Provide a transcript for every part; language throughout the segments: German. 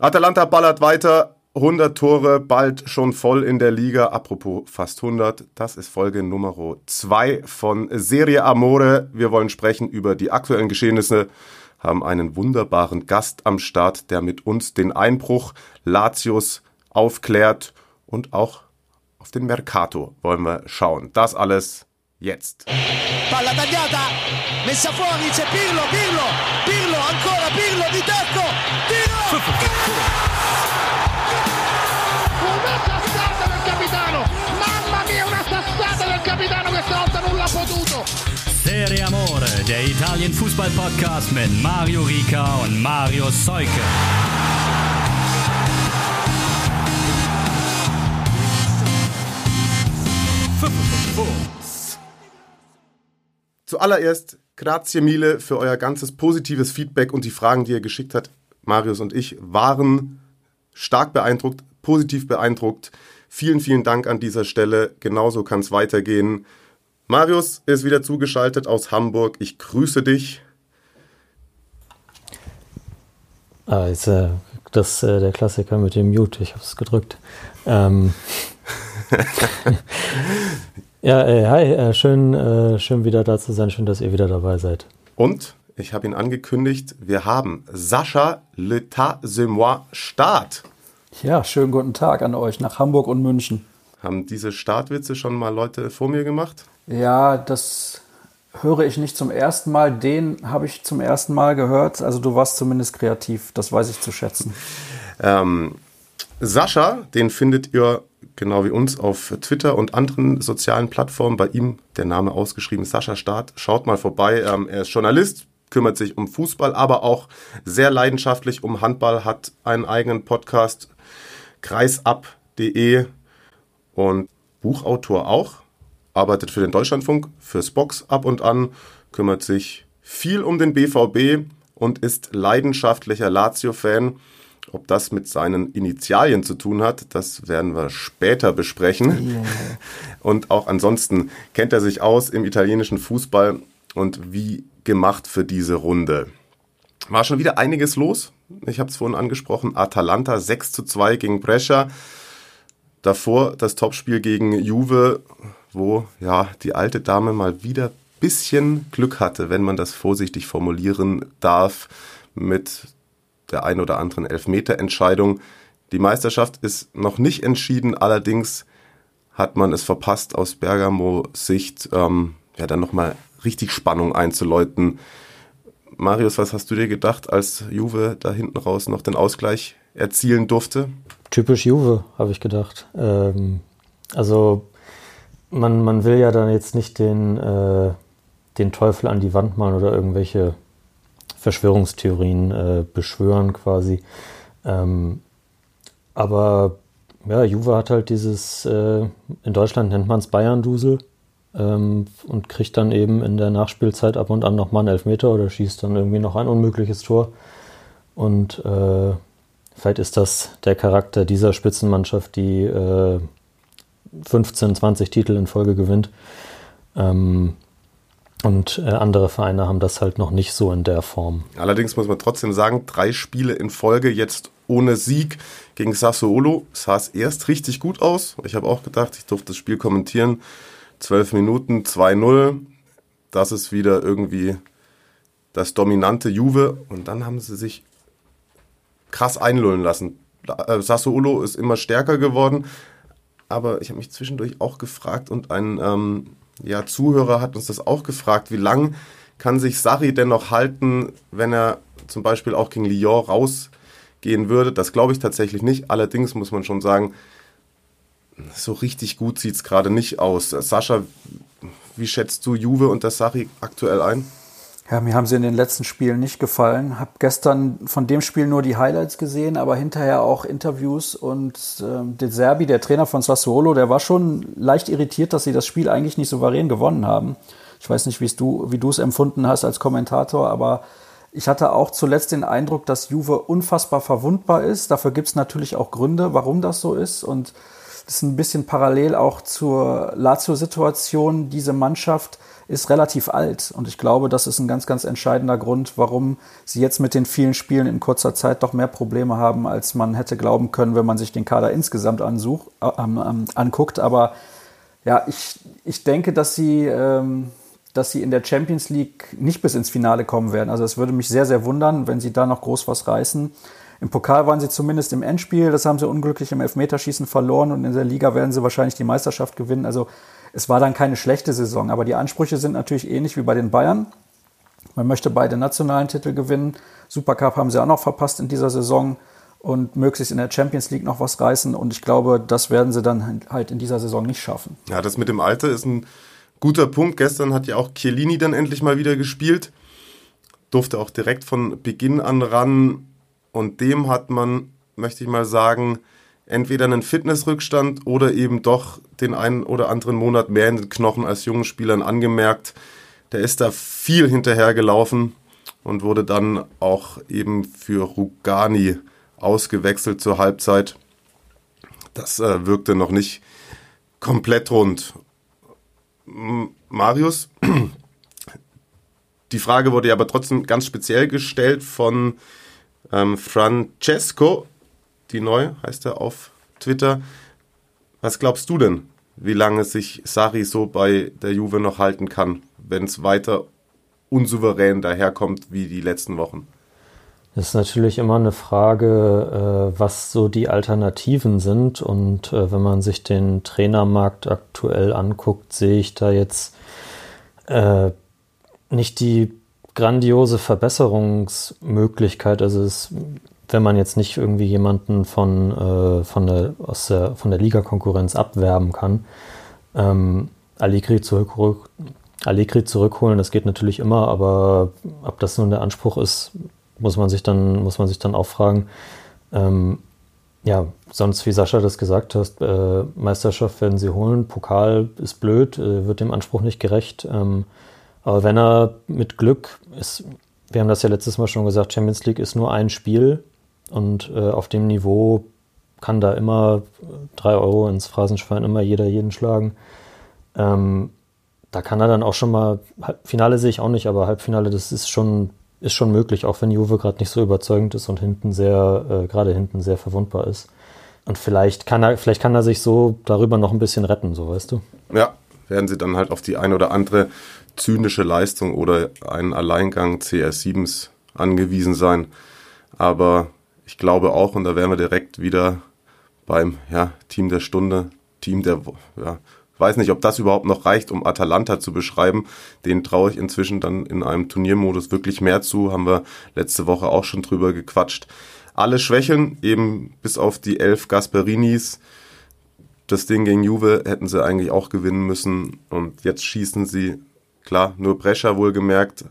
Atalanta ballert weiter. 100 Tore, bald schon voll in der Liga. Apropos fast 100, das ist Folge Nummer 2 von Serie Amore. Wir wollen sprechen über die aktuellen Geschehnisse, haben einen wunderbaren Gast am Start, der mit uns den Einbruch Latios aufklärt und auch auf den Mercato wollen wir schauen. Das alles jetzt. Palla tagliata, messa fuori, c'è Pirlo, Pirlo, Serie Amore, der Italien Fußball Podcast mit Mario Rica und Mario Seuke. Zuallererst, grazie mille für euer ganzes positives Feedback und die Fragen, die ihr geschickt habt. Marius und ich waren stark beeindruckt, positiv beeindruckt. Vielen, vielen Dank an dieser Stelle. Genauso kann es weitergehen. Marius ist wieder zugeschaltet aus Hamburg. Ich grüße dich. Ah, ist äh, das äh, der Klassiker mit dem Mute. Ich habe es gedrückt. Ähm. ja, äh, hi, äh, schön, äh, schön wieder da zu sein. Schön, dass ihr wieder dabei seid. Und ich habe ihn angekündigt, wir haben Sascha L'État c'est moi Start. Ja, schönen guten Tag an euch nach Hamburg und München. Haben diese Startwitze schon mal Leute vor mir gemacht? Ja, das höre ich nicht zum ersten Mal. Den habe ich zum ersten Mal gehört. Also du warst zumindest kreativ. Das weiß ich zu schätzen. Ähm, Sascha, den findet ihr genau wie uns auf Twitter und anderen sozialen Plattformen. Bei ihm der Name ausgeschrieben Sascha Staat. Schaut mal vorbei. Ähm, er ist Journalist, kümmert sich um Fußball, aber auch sehr leidenschaftlich um Handball, hat einen eigenen Podcast, kreisab.de und Buchautor auch, arbeitet für den Deutschlandfunk, fürs Box ab und an, kümmert sich viel um den BVB und ist leidenschaftlicher Lazio-Fan. Ob das mit seinen Initialien zu tun hat, das werden wir später besprechen. Yeah. Und auch ansonsten kennt er sich aus im italienischen Fußball und wie gemacht für diese Runde. War schon wieder einiges los. Ich habe es vorhin angesprochen. Atalanta 6 zu 2 gegen Brescia. Davor das Topspiel gegen Juve, wo ja die alte Dame mal wieder bisschen Glück hatte, wenn man das vorsichtig formulieren darf, mit der ein oder anderen Elfmeterentscheidung. Die Meisterschaft ist noch nicht entschieden, allerdings hat man es verpasst, aus Bergamo-Sicht ähm, ja dann nochmal richtig Spannung einzuläuten. Marius, was hast du dir gedacht, als Juve da hinten raus noch den Ausgleich erzielen durfte? Typisch Juve, habe ich gedacht. Ähm, also man, man will ja dann jetzt nicht den, äh, den Teufel an die Wand malen oder irgendwelche Verschwörungstheorien äh, beschwören quasi. Ähm, aber ja, Juve hat halt dieses, äh, in Deutschland nennt man es Bayern-Dusel ähm, und kriegt dann eben in der Nachspielzeit ab und an nochmal einen Elfmeter oder schießt dann irgendwie noch ein unmögliches Tor. Und äh, vielleicht ist das der Charakter dieser Spitzenmannschaft, die äh, 15, 20 Titel in Folge gewinnt. Ähm, und äh, andere Vereine haben das halt noch nicht so in der Form. Allerdings muss man trotzdem sagen, drei Spiele in Folge jetzt ohne Sieg gegen Sassuolo sah es erst richtig gut aus. Ich habe auch gedacht, ich durfte das Spiel kommentieren. Zwölf Minuten, 2-0. Das ist wieder irgendwie das dominante Juve. Und dann haben sie sich krass einlullen lassen. Äh, Sassuolo ist immer stärker geworden. Aber ich habe mich zwischendurch auch gefragt und ein ähm, ja, Zuhörer hat uns das auch gefragt, wie lang kann sich Sarri denn noch halten, wenn er zum Beispiel auch gegen Lyon rausgehen würde? Das glaube ich tatsächlich nicht. Allerdings muss man schon sagen, so richtig gut sieht es gerade nicht aus. Sascha, wie schätzt du Juve und das Sarri aktuell ein? Ja, mir haben sie in den letzten Spielen nicht gefallen. Hab gestern von dem Spiel nur die Highlights gesehen, aber hinterher auch Interviews und ähm, De Serbi, der Trainer von Sassuolo, der war schon leicht irritiert, dass sie das Spiel eigentlich nicht souverän gewonnen haben. Ich weiß nicht, du, wie du es empfunden hast als Kommentator, aber ich hatte auch zuletzt den Eindruck, dass Juve unfassbar verwundbar ist. Dafür gibt es natürlich auch Gründe, warum das so ist und das ist ein bisschen parallel auch zur Lazio-Situation. Diese Mannschaft ist relativ alt und ich glaube, das ist ein ganz, ganz entscheidender Grund, warum sie jetzt mit den vielen Spielen in kurzer Zeit doch mehr Probleme haben, als man hätte glauben können, wenn man sich den Kader insgesamt ansuch, äh, äh, anguckt. Aber ja, ich, ich denke, dass sie, ähm, dass sie in der Champions League nicht bis ins Finale kommen werden. Also es würde mich sehr, sehr wundern, wenn sie da noch groß was reißen. Im Pokal waren sie zumindest im Endspiel, das haben sie unglücklich im Elfmeterschießen verloren und in der Liga werden sie wahrscheinlich die Meisterschaft gewinnen. Also es war dann keine schlechte Saison, aber die Ansprüche sind natürlich ähnlich wie bei den Bayern. Man möchte beide nationalen Titel gewinnen. Supercup haben sie auch noch verpasst in dieser Saison und möglichst in der Champions League noch was reißen. Und ich glaube, das werden sie dann halt in dieser Saison nicht schaffen. Ja, das mit dem Alter ist ein guter Punkt. Gestern hat ja auch Chiellini dann endlich mal wieder gespielt. Durfte auch direkt von Beginn an ran. Und dem hat man, möchte ich mal sagen, entweder einen Fitnessrückstand oder eben doch den einen oder anderen Monat mehr in den Knochen als jungen Spielern angemerkt. Der ist da viel hinterhergelaufen und wurde dann auch eben für Rugani ausgewechselt zur Halbzeit. Das äh, wirkte noch nicht komplett rund. Marius, die Frage wurde ja aber trotzdem ganz speziell gestellt von ähm, Francesco, die neu heißt er auf Twitter. Was glaubst du denn, wie lange sich Sari so bei der Juve noch halten kann, wenn es weiter unsouverän daherkommt wie die letzten Wochen? Das ist natürlich immer eine Frage, äh, was so die Alternativen sind. Und äh, wenn man sich den Trainermarkt aktuell anguckt, sehe ich da jetzt äh, nicht die grandiose Verbesserungsmöglichkeit. Also es, wenn man jetzt nicht irgendwie jemanden von, äh, von der, aus der, von der Ligakonkurrenz abwerben kann, ähm, Allegri, zurück, Allegri zurückholen, das geht natürlich immer, aber ob das nun der Anspruch ist, muss man sich dann, muss man sich dann auch fragen. Ähm, ja, sonst, wie Sascha das gesagt hat, äh, Meisterschaft werden sie holen, Pokal ist blöd, äh, wird dem Anspruch nicht gerecht. Ähm, aber wenn er mit Glück ist, wir haben das ja letztes Mal schon gesagt, Champions League ist nur ein Spiel und äh, auf dem Niveau kann da immer drei Euro ins Phrasenschwein immer jeder jeden schlagen. Ähm, da kann er dann auch schon mal, Finale sehe ich auch nicht, aber Halbfinale, das ist schon, ist schon möglich, auch wenn Juve gerade nicht so überzeugend ist und hinten sehr, äh, gerade hinten sehr verwundbar ist. Und vielleicht kann er, vielleicht kann er sich so darüber noch ein bisschen retten, so weißt du. Ja, werden sie dann halt auf die ein oder andere zynische Leistung oder einen Alleingang CS7s angewiesen sein. Aber ich glaube auch, und da wären wir direkt wieder beim ja, Team der Stunde, Team der, ja, weiß nicht, ob das überhaupt noch reicht, um Atalanta zu beschreiben. Den traue ich inzwischen dann in einem Turniermodus wirklich mehr zu. Haben wir letzte Woche auch schon drüber gequatscht. Alle Schwächen, eben bis auf die elf Gasperinis. Das Ding gegen Juve hätten sie eigentlich auch gewinnen müssen. Und jetzt schießen sie Klar, nur Brescher wohlgemerkt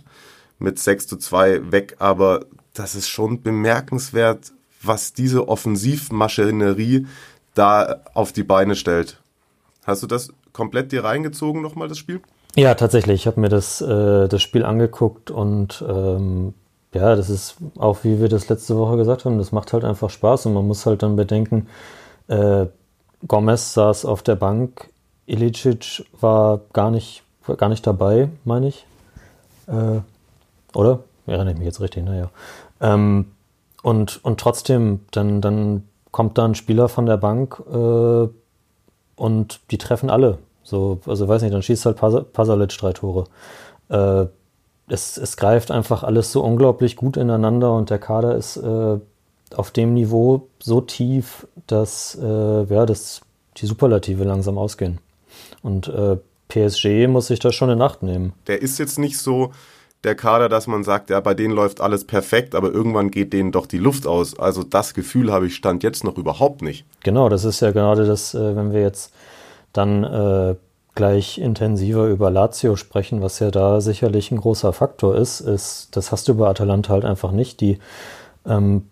mit 6 zu 2 weg, aber das ist schon bemerkenswert, was diese Offensivmaschinerie da auf die Beine stellt. Hast du das komplett dir reingezogen nochmal, das Spiel? Ja, tatsächlich. Ich habe mir das, äh, das Spiel angeguckt und ähm, ja, das ist auch, wie wir das letzte Woche gesagt haben, das macht halt einfach Spaß und man muss halt dann bedenken, äh, Gomez saß auf der Bank, Ilicic war gar nicht gar nicht dabei, meine ich. Äh, oder? Erinnere ich mich jetzt richtig, naja. Ähm, und, und trotzdem, dann, dann kommt da ein Spieler von der Bank äh, und die treffen alle. So, also weiß nicht, dann schießt halt Pas Pasalic drei Tore. Äh, es, es greift einfach alles so unglaublich gut ineinander und der Kader ist äh, auf dem Niveau so tief, dass, äh, ja, dass die Superlative langsam ausgehen. Und äh, PSG muss sich das schon in Acht nehmen. Der ist jetzt nicht so der Kader, dass man sagt, ja, bei denen läuft alles perfekt, aber irgendwann geht denen doch die Luft aus. Also das Gefühl habe ich Stand jetzt noch überhaupt nicht. Genau, das ist ja gerade das, äh, wenn wir jetzt dann äh, gleich intensiver über Lazio sprechen, was ja da sicherlich ein großer Faktor ist, ist, das hast du bei Atalanta halt einfach nicht. Die ähm,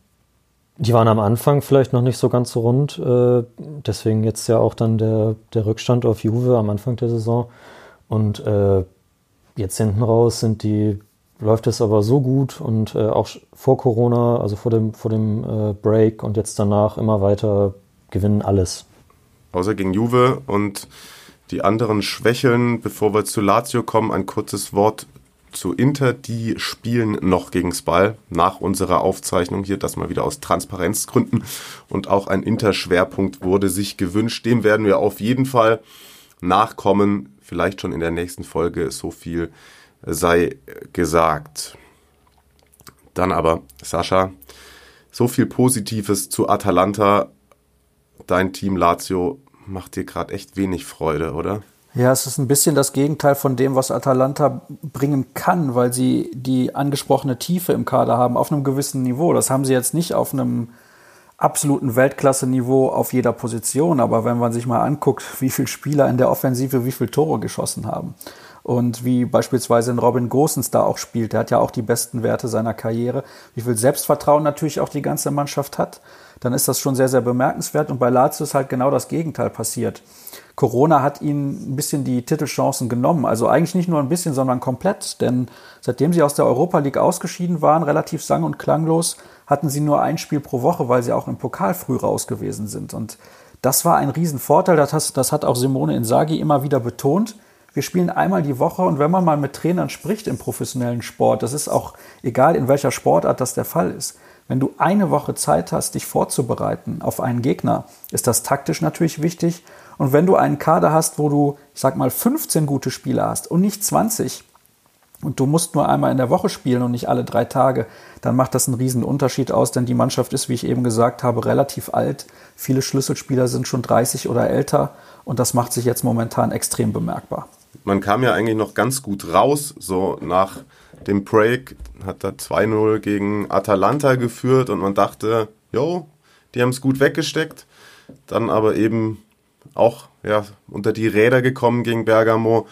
die waren am Anfang vielleicht noch nicht so ganz so rund. Äh, deswegen jetzt ja auch dann der, der Rückstand auf Juve am Anfang der Saison. Und äh, jetzt hinten raus sind die, läuft es aber so gut und äh, auch vor Corona, also vor dem, vor dem äh, Break und jetzt danach immer weiter gewinnen alles. außer gegen Juve und die anderen Schwächeln. Bevor wir zu Lazio kommen, ein kurzes Wort zu Inter. Die spielen noch gegen Spal nach unserer Aufzeichnung hier, das mal wieder aus Transparenzgründen. Und auch ein Inter-Schwerpunkt wurde sich gewünscht. Dem werden wir auf jeden Fall nachkommen. Vielleicht schon in der nächsten Folge. So viel sei gesagt. Dann aber, Sascha, so viel Positives zu Atalanta. Dein Team Lazio macht dir gerade echt wenig Freude, oder? Ja, es ist ein bisschen das Gegenteil von dem, was Atalanta bringen kann, weil sie die angesprochene Tiefe im Kader haben auf einem gewissen Niveau. Das haben sie jetzt nicht auf einem absoluten Weltklasse-Niveau auf jeder Position, aber wenn man sich mal anguckt, wie viele Spieler in der Offensive wie viele Tore geschossen haben und wie beispielsweise in Robin Gosens da auch spielt, der hat ja auch die besten Werte seiner Karriere, wie viel Selbstvertrauen natürlich auch die ganze Mannschaft hat, dann ist das schon sehr, sehr bemerkenswert und bei Lazio ist halt genau das Gegenteil passiert. Corona hat ihnen ein bisschen die Titelchancen genommen. Also eigentlich nicht nur ein bisschen, sondern komplett. Denn seitdem sie aus der Europa League ausgeschieden waren, relativ sang- und klanglos, hatten sie nur ein Spiel pro Woche, weil sie auch im Pokal früh raus gewesen sind. Und das war ein Riesenvorteil. Das, das hat auch Simone Inzaghi immer wieder betont. Wir spielen einmal die Woche und wenn man mal mit Trainern spricht im professionellen Sport, das ist auch egal, in welcher Sportart das der Fall ist. Wenn du eine Woche Zeit hast, dich vorzubereiten auf einen Gegner, ist das taktisch natürlich wichtig und wenn du einen Kader hast, wo du, ich sag mal, 15 gute Spieler hast und nicht 20 und du musst nur einmal in der Woche spielen und nicht alle drei Tage, dann macht das einen riesen Unterschied aus, denn die Mannschaft ist, wie ich eben gesagt habe, relativ alt. Viele Schlüsselspieler sind schon 30 oder älter und das macht sich jetzt momentan extrem bemerkbar. Man kam ja eigentlich noch ganz gut raus, so nach dem Break hat er 2-0 gegen Atalanta geführt und man dachte, jo, die haben es gut weggesteckt. Dann aber eben auch ja, unter die Räder gekommen gegen Bergamo,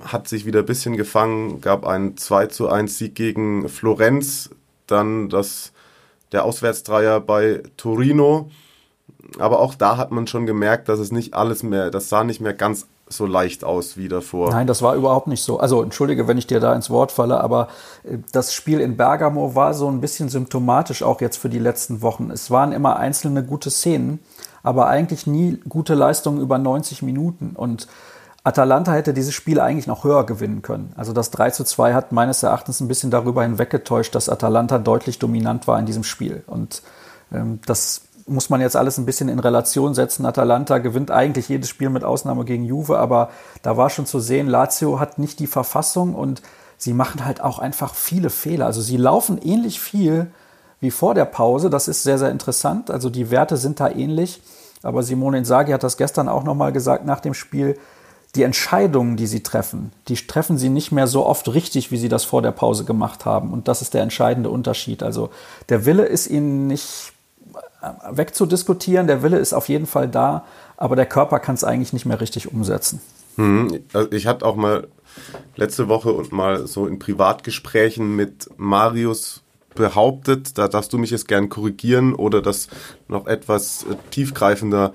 hat sich wieder ein bisschen gefangen, gab einen 2 zu 1 Sieg gegen Florenz, dann das, der Auswärtsdreier bei Torino. Aber auch da hat man schon gemerkt, dass es nicht alles mehr, das sah nicht mehr ganz so leicht aus wie davor. Nein, das war überhaupt nicht so. Also entschuldige, wenn ich dir da ins Wort falle, aber äh, das Spiel in Bergamo war so ein bisschen symptomatisch auch jetzt für die letzten Wochen. Es waren immer einzelne gute Szenen, aber eigentlich nie gute Leistungen über 90 Minuten. Und Atalanta hätte dieses Spiel eigentlich noch höher gewinnen können. Also das 3 zu 2 hat meines Erachtens ein bisschen darüber hinweggetäuscht, dass Atalanta deutlich dominant war in diesem Spiel. Und ähm, das muss man jetzt alles ein bisschen in Relation setzen. Atalanta gewinnt eigentlich jedes Spiel mit Ausnahme gegen Juve, aber da war schon zu sehen, Lazio hat nicht die Verfassung und sie machen halt auch einfach viele Fehler. Also sie laufen ähnlich viel wie vor der Pause. Das ist sehr, sehr interessant. Also die Werte sind da ähnlich. Aber Simone Inzaghi hat das gestern auch nochmal gesagt nach dem Spiel. Die Entscheidungen, die sie treffen, die treffen sie nicht mehr so oft richtig, wie sie das vor der Pause gemacht haben. Und das ist der entscheidende Unterschied. Also der Wille ist ihnen nicht wegzudiskutieren. Der Wille ist auf jeden Fall da, aber der Körper kann es eigentlich nicht mehr richtig umsetzen. Hm, also ich hatte auch mal letzte Woche und mal so in Privatgesprächen mit Marius behauptet, da darfst du mich jetzt gern korrigieren oder das noch etwas äh, tiefgreifender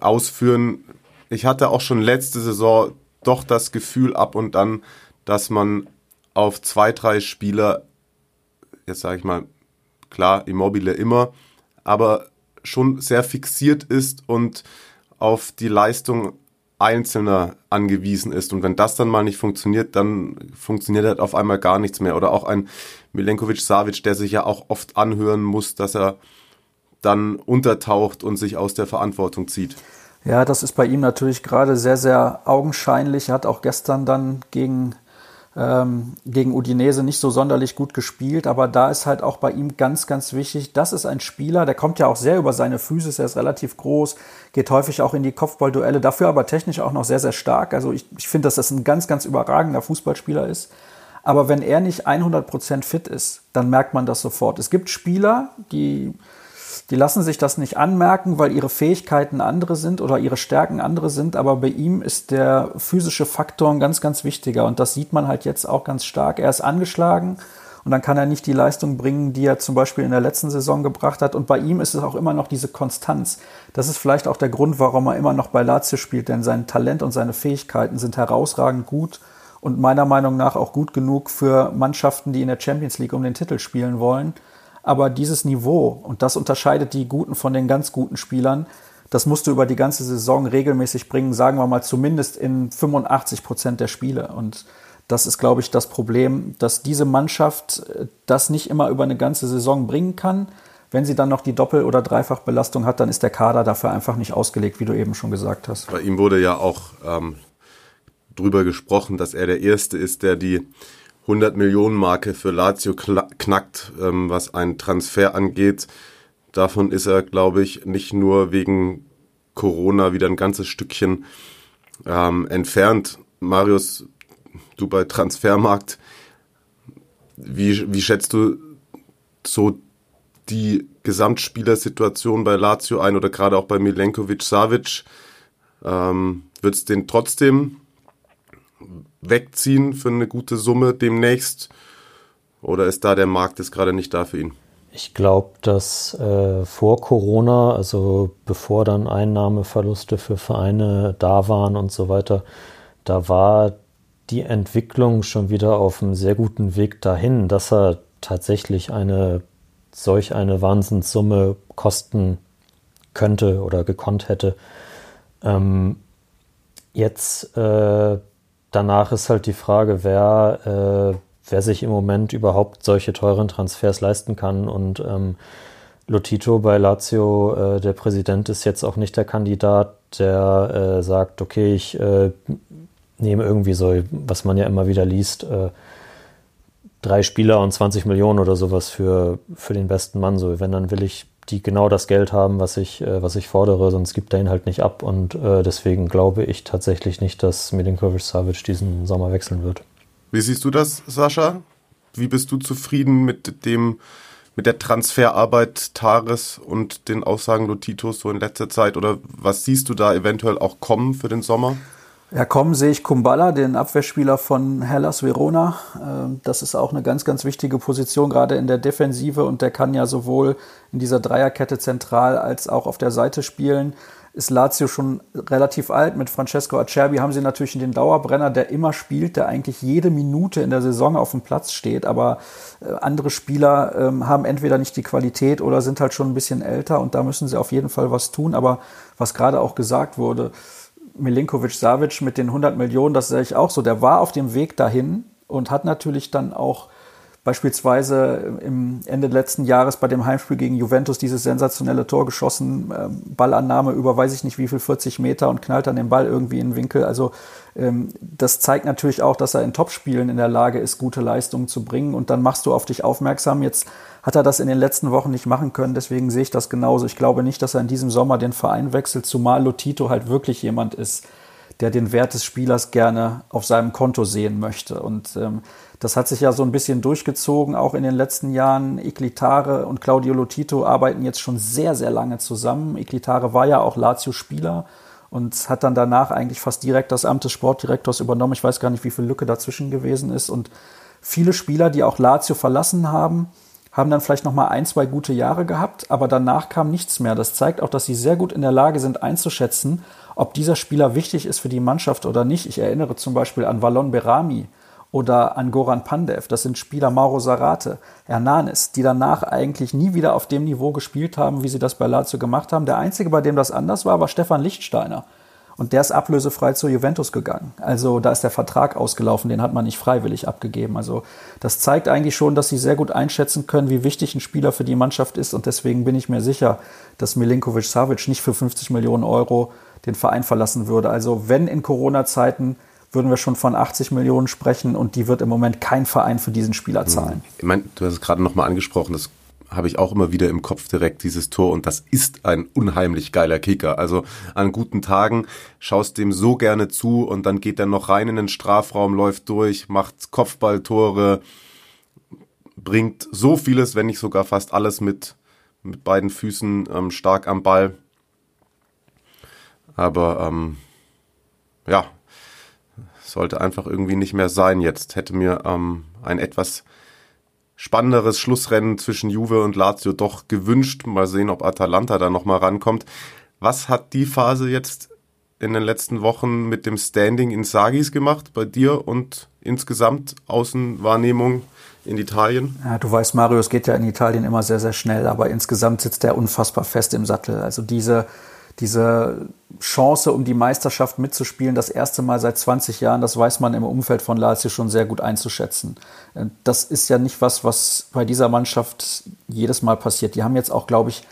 ausführen. Ich hatte auch schon letzte Saison doch das Gefühl ab und an, dass man auf zwei, drei Spieler, jetzt sage ich mal, klar, Immobile immer, aber schon sehr fixiert ist und auf die Leistung Einzelner angewiesen ist. Und wenn das dann mal nicht funktioniert, dann funktioniert halt auf einmal gar nichts mehr. Oder auch ein Milenkovic Savic, der sich ja auch oft anhören muss, dass er dann untertaucht und sich aus der Verantwortung zieht. Ja, das ist bei ihm natürlich gerade sehr, sehr augenscheinlich. Er hat auch gestern dann gegen ähm, gegen Udinese nicht so sonderlich gut gespielt, aber da ist halt auch bei ihm ganz, ganz wichtig, das ist ein Spieler, der kommt ja auch sehr über seine Physis, er ist relativ groß, geht häufig auch in die Kopfballduelle, dafür aber technisch auch noch sehr, sehr stark. Also ich, ich finde, dass das ein ganz, ganz überragender Fußballspieler ist. Aber wenn er nicht 100% fit ist, dann merkt man das sofort. Es gibt Spieler, die die lassen sich das nicht anmerken, weil ihre Fähigkeiten andere sind oder ihre Stärken andere sind. Aber bei ihm ist der physische Faktor ein ganz, ganz wichtiger. Und das sieht man halt jetzt auch ganz stark. Er ist angeschlagen und dann kann er nicht die Leistung bringen, die er zum Beispiel in der letzten Saison gebracht hat. Und bei ihm ist es auch immer noch diese Konstanz. Das ist vielleicht auch der Grund, warum er immer noch bei Lazio spielt, denn sein Talent und seine Fähigkeiten sind herausragend gut und meiner Meinung nach auch gut genug für Mannschaften, die in der Champions League um den Titel spielen wollen. Aber dieses Niveau, und das unterscheidet die Guten von den ganz guten Spielern, das musst du über die ganze Saison regelmäßig bringen, sagen wir mal zumindest in 85 Prozent der Spiele. Und das ist, glaube ich, das Problem, dass diese Mannschaft äh, das nicht immer über eine ganze Saison bringen kann. Wenn sie dann noch die Doppel- oder Dreifachbelastung hat, dann ist der Kader dafür einfach nicht ausgelegt, wie du eben schon gesagt hast. Bei ihm wurde ja auch ähm, drüber gesprochen, dass er der Erste ist, der die 100 Millionen Marke für Lazio knackt, ähm, was einen Transfer angeht. Davon ist er, glaube ich, nicht nur wegen Corona wieder ein ganzes Stückchen ähm, entfernt. Marius, du bei Transfermarkt, wie, wie schätzt du so die Gesamtspielersituation bei Lazio ein oder gerade auch bei Milenkovic Savic? Ähm, Wird es den trotzdem wegziehen für eine gute Summe demnächst? Oder ist da der Markt jetzt gerade nicht da für ihn? Ich glaube, dass äh, vor Corona, also bevor dann Einnahmeverluste für Vereine da waren und so weiter, da war die Entwicklung schon wieder auf einem sehr guten Weg dahin, dass er tatsächlich eine solch eine Wahnsinnssumme kosten könnte oder gekonnt hätte. Ähm, jetzt äh, danach ist halt die Frage, wer, äh, wer sich im Moment überhaupt solche teuren Transfers leisten kann. Und ähm, Lotito bei Lazio, äh, der Präsident, ist jetzt auch nicht der Kandidat, der äh, sagt, okay, ich äh, nehme irgendwie so, was man ja immer wieder liest, äh, drei Spieler und 20 Millionen oder sowas für, für den besten Mann. So, wenn, dann will ich die genau das Geld haben, was ich, äh, was ich fordere, sonst gibt er ihn halt nicht ab. Und äh, deswegen glaube ich tatsächlich nicht, dass Milinkovic Savic diesen Sommer wechseln wird. Wie siehst du das, Sascha? Wie bist du zufrieden mit dem, mit der Transferarbeit Tares und den Aussagen Lotitos so in letzter Zeit? Oder was siehst du da eventuell auch kommen für den Sommer? Ja, kommen sehe ich Kumbala, den Abwehrspieler von Hellas Verona. Ähm, das ist auch eine ganz, ganz wichtige Position, gerade in der Defensive. Und der kann ja sowohl in dieser Dreierkette zentral als auch auf der Seite spielen. Ist Lazio schon relativ alt. Mit Francesco Acerbi haben sie natürlich den Dauerbrenner, der immer spielt, der eigentlich jede Minute in der Saison auf dem Platz steht. Aber äh, andere Spieler ähm, haben entweder nicht die Qualität oder sind halt schon ein bisschen älter. Und da müssen sie auf jeden Fall was tun. Aber was gerade auch gesagt wurde, Milinkovic Savic mit den 100 Millionen, das sehe ich auch so. Der war auf dem Weg dahin und hat natürlich dann auch beispielsweise im Ende letzten Jahres bei dem Heimspiel gegen Juventus dieses sensationelle Tor geschossen, ähm, Ballannahme über weiß ich nicht wie viel, 40 Meter und knallt dann den Ball irgendwie in den Winkel. Also ähm, das zeigt natürlich auch, dass er in Topspielen in der Lage ist, gute Leistungen zu bringen und dann machst du auf dich aufmerksam. Jetzt hat er das in den letzten Wochen nicht machen können, deswegen sehe ich das genauso. Ich glaube nicht, dass er in diesem Sommer den Verein wechselt, zumal Lotito halt wirklich jemand ist, der den Wert des Spielers gerne auf seinem Konto sehen möchte. Und ähm, das hat sich ja so ein bisschen durchgezogen, auch in den letzten Jahren. Iglitare und Claudio Lotito arbeiten jetzt schon sehr, sehr lange zusammen. Iglitare war ja auch Lazio-Spieler und hat dann danach eigentlich fast direkt das Amt des Sportdirektors übernommen. Ich weiß gar nicht, wie viel Lücke dazwischen gewesen ist. Und viele Spieler, die auch Lazio verlassen haben, haben dann vielleicht noch mal ein, zwei gute Jahre gehabt, aber danach kam nichts mehr. Das zeigt auch, dass sie sehr gut in der Lage sind einzuschätzen, ob dieser Spieler wichtig ist für die Mannschaft oder nicht. Ich erinnere zum Beispiel an Valon Berami, oder an Goran Pandev. Das sind Spieler Mauro Sarate, Hernanes, die danach eigentlich nie wieder auf dem Niveau gespielt haben, wie sie das bei Lazio gemacht haben. Der einzige, bei dem das anders war, war Stefan Lichtsteiner. Und der ist ablösefrei zur Juventus gegangen. Also da ist der Vertrag ausgelaufen, den hat man nicht freiwillig abgegeben. Also das zeigt eigentlich schon, dass sie sehr gut einschätzen können, wie wichtig ein Spieler für die Mannschaft ist. Und deswegen bin ich mir sicher, dass Milinkovic Savic nicht für 50 Millionen Euro den Verein verlassen würde. Also wenn in Corona-Zeiten würden wir schon von 80 Millionen sprechen und die wird im Moment kein Verein für diesen Spieler hm. zahlen. Ich meine, du hast es gerade nochmal angesprochen, das habe ich auch immer wieder im Kopf direkt, dieses Tor. Und das ist ein unheimlich geiler Kicker. Also an guten Tagen schaust dem so gerne zu und dann geht er noch rein in den Strafraum, läuft durch, macht Kopfballtore, bringt so vieles, wenn nicht sogar fast alles mit, mit beiden Füßen ähm, stark am Ball. Aber ähm, ja, sollte einfach irgendwie nicht mehr sein jetzt. Hätte mir ähm, ein etwas spannenderes Schlussrennen zwischen Juve und Lazio doch gewünscht. Mal sehen, ob Atalanta da nochmal rankommt. Was hat die Phase jetzt in den letzten Wochen mit dem Standing in Sagis gemacht bei dir und insgesamt Außenwahrnehmung in Italien? Ja, du weißt, Mario, es geht ja in Italien immer sehr, sehr schnell, aber insgesamt sitzt er unfassbar fest im Sattel. Also diese diese Chance, um die Meisterschaft mitzuspielen, das erste Mal seit 20 Jahren, das weiß man im Umfeld von Lazio schon sehr gut einzuschätzen. Äh, das ist ja nicht was, was bei dieser Mannschaft jedes Mal passiert. Die haben jetzt auch, glaube ich,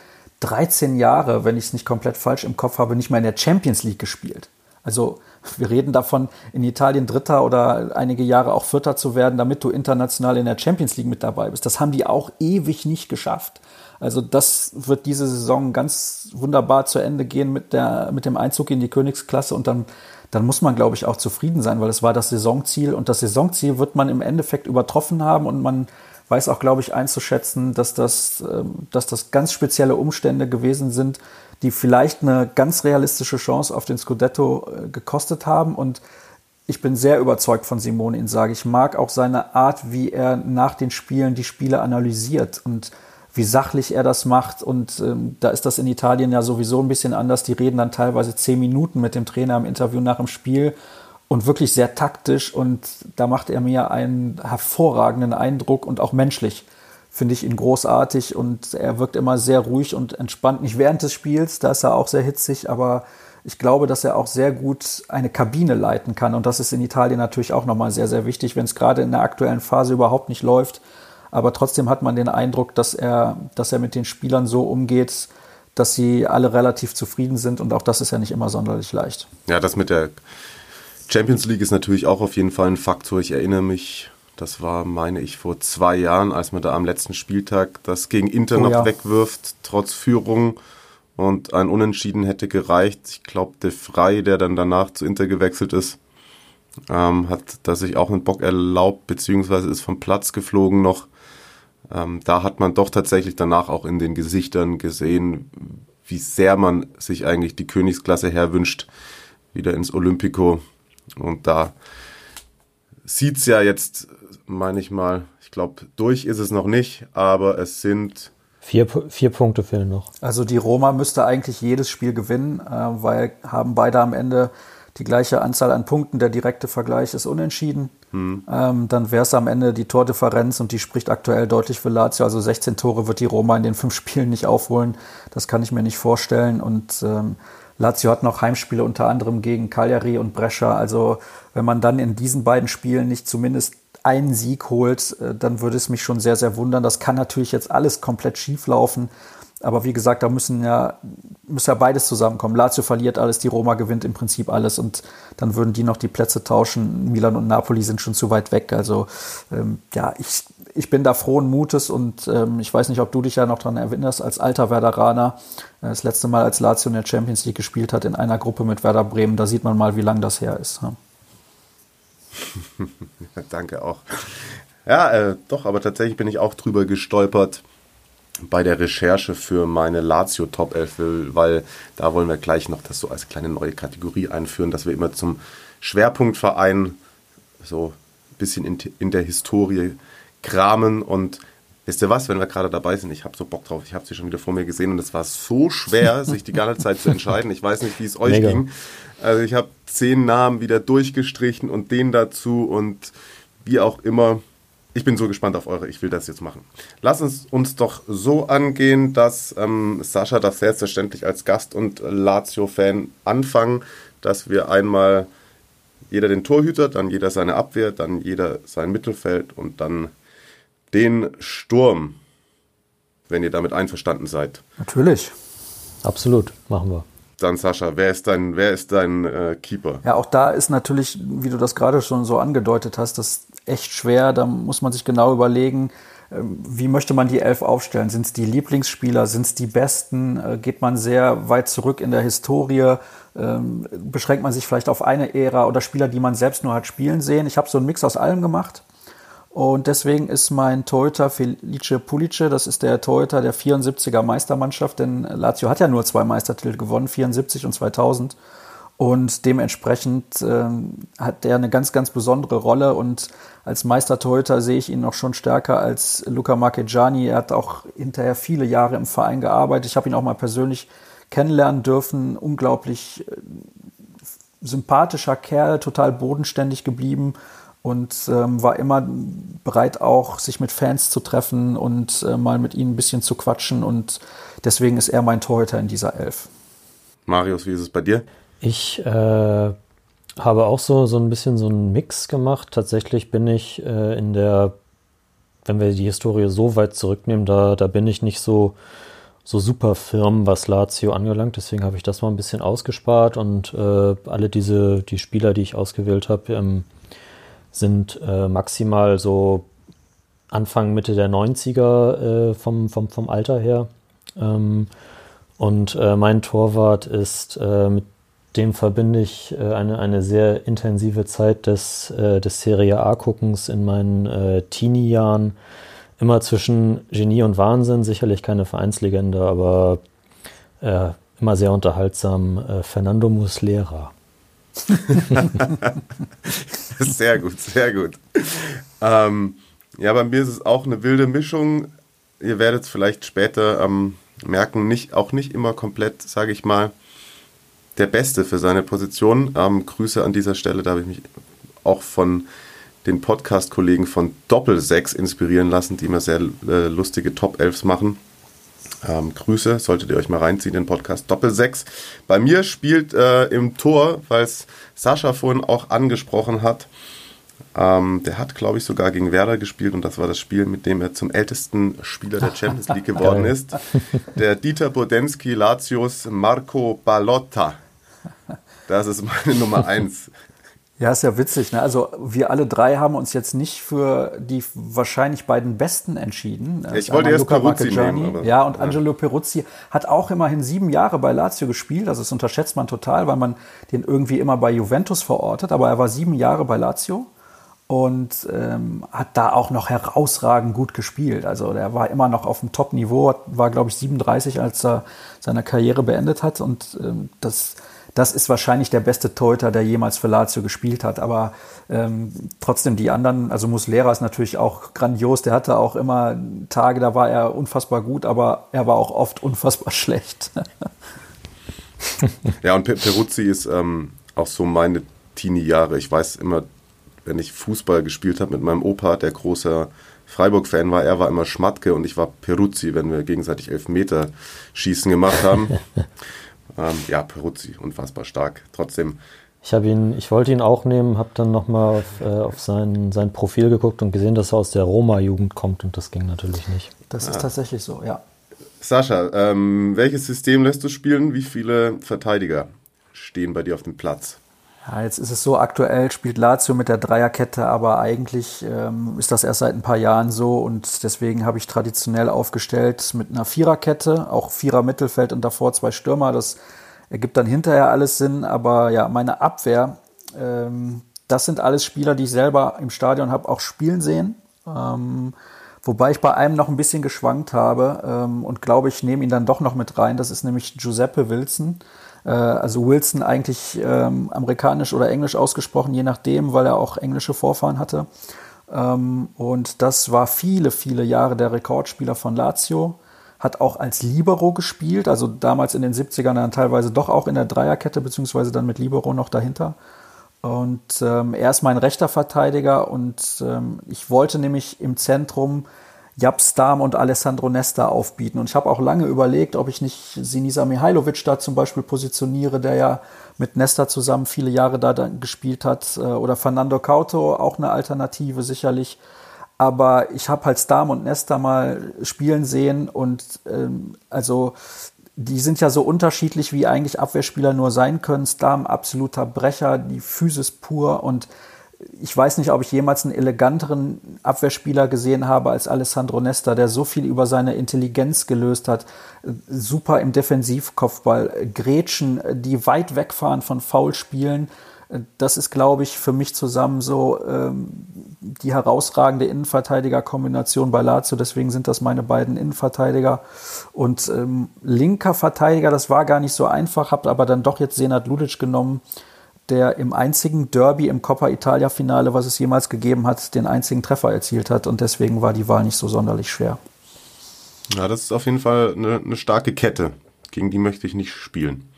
13 Jahre, wenn ich es nicht komplett falsch im Kopf habe, nicht mal in der Champions League gespielt. Also wir reden davon, in Italien Dritter oder einige Jahre auch Vierter zu werden, damit du international in der Champions League mit dabei bist. Das haben die auch ewig nicht geschafft. Also das wird diese Saison ganz wunderbar zu Ende gehen mit, der, mit dem Einzug in die Königsklasse und dann, dann muss man, glaube ich, auch zufrieden sein, weil es war das Saisonziel und das Saisonziel wird man im Endeffekt übertroffen haben und man weiß auch, glaube ich, einzuschätzen, dass das, ähm, dass das ganz spezielle Umstände gewesen sind, die vielleicht eine ganz realistische Chance auf den Scudetto äh, gekostet haben. Und ich bin sehr überzeugt von Simone Insage. Ich mag auch seine Art, wie er nach den Spielen die Spiele analysiert und wie sachlich er das macht. Und ähm, da ist das in Italien ja sowieso ein bisschen anders. Die reden dann teilweise zehn Minuten mit dem Trainer im Interview nach dem Spiel und wirklich sehr taktisch. Und da macht er mir einen hervorragenden Eindruck und auch menschlich finde ich ihn großartig und er wirkt immer sehr ruhig und entspannt. Nicht während des Spiels, da ist er auch sehr hitzig, aber ich glaube, dass er auch sehr gut eine Kabine leiten kann. Und das ist in Italien natürlich auch nochmal sehr, sehr wichtig, wenn es gerade in der aktuellen Phase überhaupt nicht läuft. Aber trotzdem hat man den Eindruck, dass er, dass er mit den Spielern so umgeht, dass sie alle relativ zufrieden sind. Und auch das ist ja nicht immer sonderlich leicht. Ja, das mit der Champions League ist natürlich auch auf jeden Fall ein Faktor. Ich erinnere mich das war, meine ich, vor zwei Jahren, als man da am letzten Spieltag das gegen Inter oh, noch ja. wegwirft, trotz Führung. Und ein Unentschieden hätte gereicht. Ich glaube, der Frei, der dann danach zu Inter gewechselt ist, ähm, hat da sich auch einen Bock erlaubt, beziehungsweise ist vom Platz geflogen noch. Ähm, da hat man doch tatsächlich danach auch in den Gesichtern gesehen, wie sehr man sich eigentlich die Königsklasse herwünscht, wieder ins Olympico. Und da sieht's ja jetzt meine ich mal. Ich glaube, durch ist es noch nicht, aber es sind. Vier, vier Punkte fehlen noch. Also die Roma müsste eigentlich jedes Spiel gewinnen, äh, weil haben beide am Ende die gleiche Anzahl an Punkten. Der direkte Vergleich ist unentschieden. Hm. Ähm, dann wäre es am Ende die Tordifferenz und die spricht aktuell deutlich für Lazio. Also 16 Tore wird die Roma in den fünf Spielen nicht aufholen. Das kann ich mir nicht vorstellen. Und ähm, Lazio hat noch Heimspiele unter anderem gegen Cagliari und Brescia. Also wenn man dann in diesen beiden Spielen nicht zumindest einen Sieg holt, äh, dann würde es mich schon sehr, sehr wundern. Das kann natürlich jetzt alles komplett schief laufen. Aber wie gesagt, da müssen ja, muss ja beides zusammenkommen. Lazio verliert alles, die Roma gewinnt im Prinzip alles und dann würden die noch die Plätze tauschen. Milan und Napoli sind schon zu weit weg. Also ähm, ja, ich, ich bin da frohen Mutes und ähm, ich weiß nicht, ob du dich ja noch daran erinnerst, als alter Werderaner, äh, das letzte Mal, als Lazio in der Champions League gespielt hat, in einer Gruppe mit Werder Bremen, da sieht man mal, wie lang das her ist. Ja. Danke auch. Ja, äh, doch, aber tatsächlich bin ich auch drüber gestolpert bei der Recherche für meine Lazio Top 11, weil da wollen wir gleich noch das so als kleine neue Kategorie einführen, dass wir immer zum Schwerpunktverein so ein bisschen in, in der Historie kramen und Wisst ihr was, wenn wir gerade dabei sind, ich habe so Bock drauf, ich habe sie schon wieder vor mir gesehen und es war so schwer, sich die ganze Zeit zu entscheiden. Ich weiß nicht, wie es euch Mega. ging. Also ich habe zehn Namen wieder durchgestrichen und den dazu und wie auch immer. Ich bin so gespannt auf eure, ich will das jetzt machen. Lass uns uns doch so angehen, dass ähm, Sascha darf selbstverständlich als Gast und Lazio-Fan anfangen, dass wir einmal jeder den Torhüter, dann jeder seine Abwehr, dann jeder sein Mittelfeld und dann den Sturm, wenn ihr damit einverstanden seid. Natürlich. Absolut, machen wir. Dann Sascha, wer ist dein, wer ist dein äh, Keeper? Ja, auch da ist natürlich, wie du das gerade schon so angedeutet hast, das echt schwer. Da muss man sich genau überlegen, ähm, wie möchte man die Elf aufstellen? Sind es die Lieblingsspieler? Sind es die Besten? Äh, geht man sehr weit zurück in der Historie? Ähm, beschränkt man sich vielleicht auf eine Ära oder Spieler, die man selbst nur hat spielen sehen? Ich habe so einen Mix aus allem gemacht. Und deswegen ist mein Torhüter Felice Pulice, das ist der Torhüter der 74er Meistermannschaft, denn Lazio hat ja nur zwei Meistertitel gewonnen, 74 und 2000. Und dementsprechend äh, hat der eine ganz, ganz besondere Rolle. Und als Meistertorhüter sehe ich ihn noch schon stärker als Luca Marchegiani. Er hat auch hinterher viele Jahre im Verein gearbeitet. Ich habe ihn auch mal persönlich kennenlernen dürfen. Unglaublich äh, sympathischer Kerl, total bodenständig geblieben und ähm, war immer bereit auch, sich mit Fans zu treffen und äh, mal mit ihnen ein bisschen zu quatschen und deswegen ist er mein Torhüter in dieser Elf. Marius, wie ist es bei dir? Ich äh, habe auch so, so ein bisschen so einen Mix gemacht. Tatsächlich bin ich äh, in der, wenn wir die Historie so weit zurücknehmen, da, da bin ich nicht so, so super firm, was Lazio angelangt. Deswegen habe ich das mal ein bisschen ausgespart und äh, alle diese, die Spieler, die ich ausgewählt habe, ähm, sind äh, maximal so Anfang, Mitte der 90er äh, vom, vom, vom Alter her. Ähm, und äh, mein Torwart ist, äh, mit dem verbinde ich äh, eine, eine sehr intensive Zeit des, äh, des Serie A-Guckens in meinen Teenie-Jahren. Immer zwischen Genie und Wahnsinn, sicherlich keine Vereinslegende, aber immer sehr unterhaltsam. Fernando Muslera. sehr gut, sehr gut. Ähm, ja, bei mir ist es auch eine wilde Mischung. Ihr werdet es vielleicht später ähm, merken, nicht, auch nicht immer komplett, sage ich mal, der Beste für seine Position. Ähm, Grüße an dieser Stelle, da habe ich mich auch von den Podcast-Kollegen von Doppelsechs inspirieren lassen, die immer sehr äh, lustige Top-Elfs machen. Ähm, Grüße, solltet ihr euch mal reinziehen, den Podcast Doppelsechs. Bei mir spielt äh, im Tor, weil es Sascha vorhin auch angesprochen hat, ähm, der hat, glaube ich, sogar gegen Werder gespielt und das war das Spiel, mit dem er zum ältesten Spieler der Champions League geworden ist. Der Dieter Bodensky Latios Marco Ballotta. Das ist meine Nummer eins. Ja, ist ja witzig. Ne? Also wir alle drei haben uns jetzt nicht für die wahrscheinlich beiden Besten entschieden. Ich wollte erst Luca Peruzzi nehmen. Aber, ja, und Angelo Peruzzi hat auch immerhin sieben Jahre bei Lazio gespielt. Also das unterschätzt man total, weil man den irgendwie immer bei Juventus verortet. Aber er war sieben Jahre bei Lazio und ähm, hat da auch noch herausragend gut gespielt. Also der war immer noch auf dem Top-Niveau, war glaube ich 37, als er seine Karriere beendet hat und ähm, das, das ist wahrscheinlich der beste Torhüter, der jemals für Lazio gespielt hat. Aber ähm, trotzdem die anderen, also Muslera ist natürlich auch grandios. Der hatte auch immer Tage, da war er unfassbar gut, aber er war auch oft unfassbar schlecht. ja, und Peruzzi ist ähm, auch so meine Teenie-Jahre. Ich weiß immer wenn ich Fußball gespielt habe mit meinem Opa, der großer Freiburg-Fan war, er war immer Schmatke und ich war Peruzzi, wenn wir gegenseitig Elfmeter schießen gemacht haben. ähm, ja, Peruzzi, unfassbar stark. Trotzdem. Ich habe ihn, ich wollte ihn auch nehmen, habe dann nochmal auf, äh, auf sein, sein Profil geguckt und gesehen, dass er aus der Roma-Jugend kommt und das ging natürlich nicht. Das ist tatsächlich so, ja. Sascha, ähm, welches System lässt du spielen? Wie viele Verteidiger stehen bei dir auf dem Platz? Ja, jetzt ist es so, aktuell spielt Lazio mit der Dreierkette, aber eigentlich ähm, ist das erst seit ein paar Jahren so und deswegen habe ich traditionell aufgestellt mit einer Viererkette, auch Vierer Mittelfeld und davor zwei Stürmer. Das ergibt dann hinterher alles Sinn, aber ja, meine Abwehr, ähm, das sind alles Spieler, die ich selber im Stadion habe auch spielen sehen. Ähm, wobei ich bei einem noch ein bisschen geschwankt habe ähm, und glaube, ich nehme ihn dann doch noch mit rein. Das ist nämlich Giuseppe Wilson also Wilson eigentlich ähm, amerikanisch oder englisch ausgesprochen, je nachdem, weil er auch englische Vorfahren hatte. Ähm, und das war viele, viele Jahre der Rekordspieler von Lazio. Hat auch als Libero gespielt, also damals in den 70ern dann teilweise doch auch in der Dreierkette, beziehungsweise dann mit Libero noch dahinter. Und ähm, er ist mein rechter Verteidiger und ähm, ich wollte nämlich im Zentrum Japs Dam und Alessandro Nesta aufbieten. Und ich habe auch lange überlegt, ob ich nicht Sinisa Mihailovic da zum Beispiel positioniere, der ja mit Nesta zusammen viele Jahre da gespielt hat. Äh, oder Fernando Cauto, auch eine Alternative sicherlich. Aber ich habe halt Stam und Nesta mal spielen sehen und ähm, also die sind ja so unterschiedlich, wie eigentlich Abwehrspieler nur sein können. Stam absoluter Brecher, die Physis pur und ich weiß nicht, ob ich jemals einen eleganteren Abwehrspieler gesehen habe als Alessandro Nesta, der so viel über seine Intelligenz gelöst hat. Super im Defensivkopfball, Grätschen, die weit wegfahren von Foulspielen. Das ist, glaube ich, für mich zusammen so ähm, die herausragende Innenverteidiger-Kombination bei Lazio. Deswegen sind das meine beiden Innenverteidiger. Und ähm, linker Verteidiger, das war gar nicht so einfach, habe aber dann doch jetzt Senat Ludic genommen der im einzigen Derby im Coppa Italia Finale, was es jemals gegeben hat, den einzigen Treffer erzielt hat und deswegen war die Wahl nicht so sonderlich schwer. Ja, das ist auf jeden Fall eine, eine starke Kette. Gegen die möchte ich nicht spielen.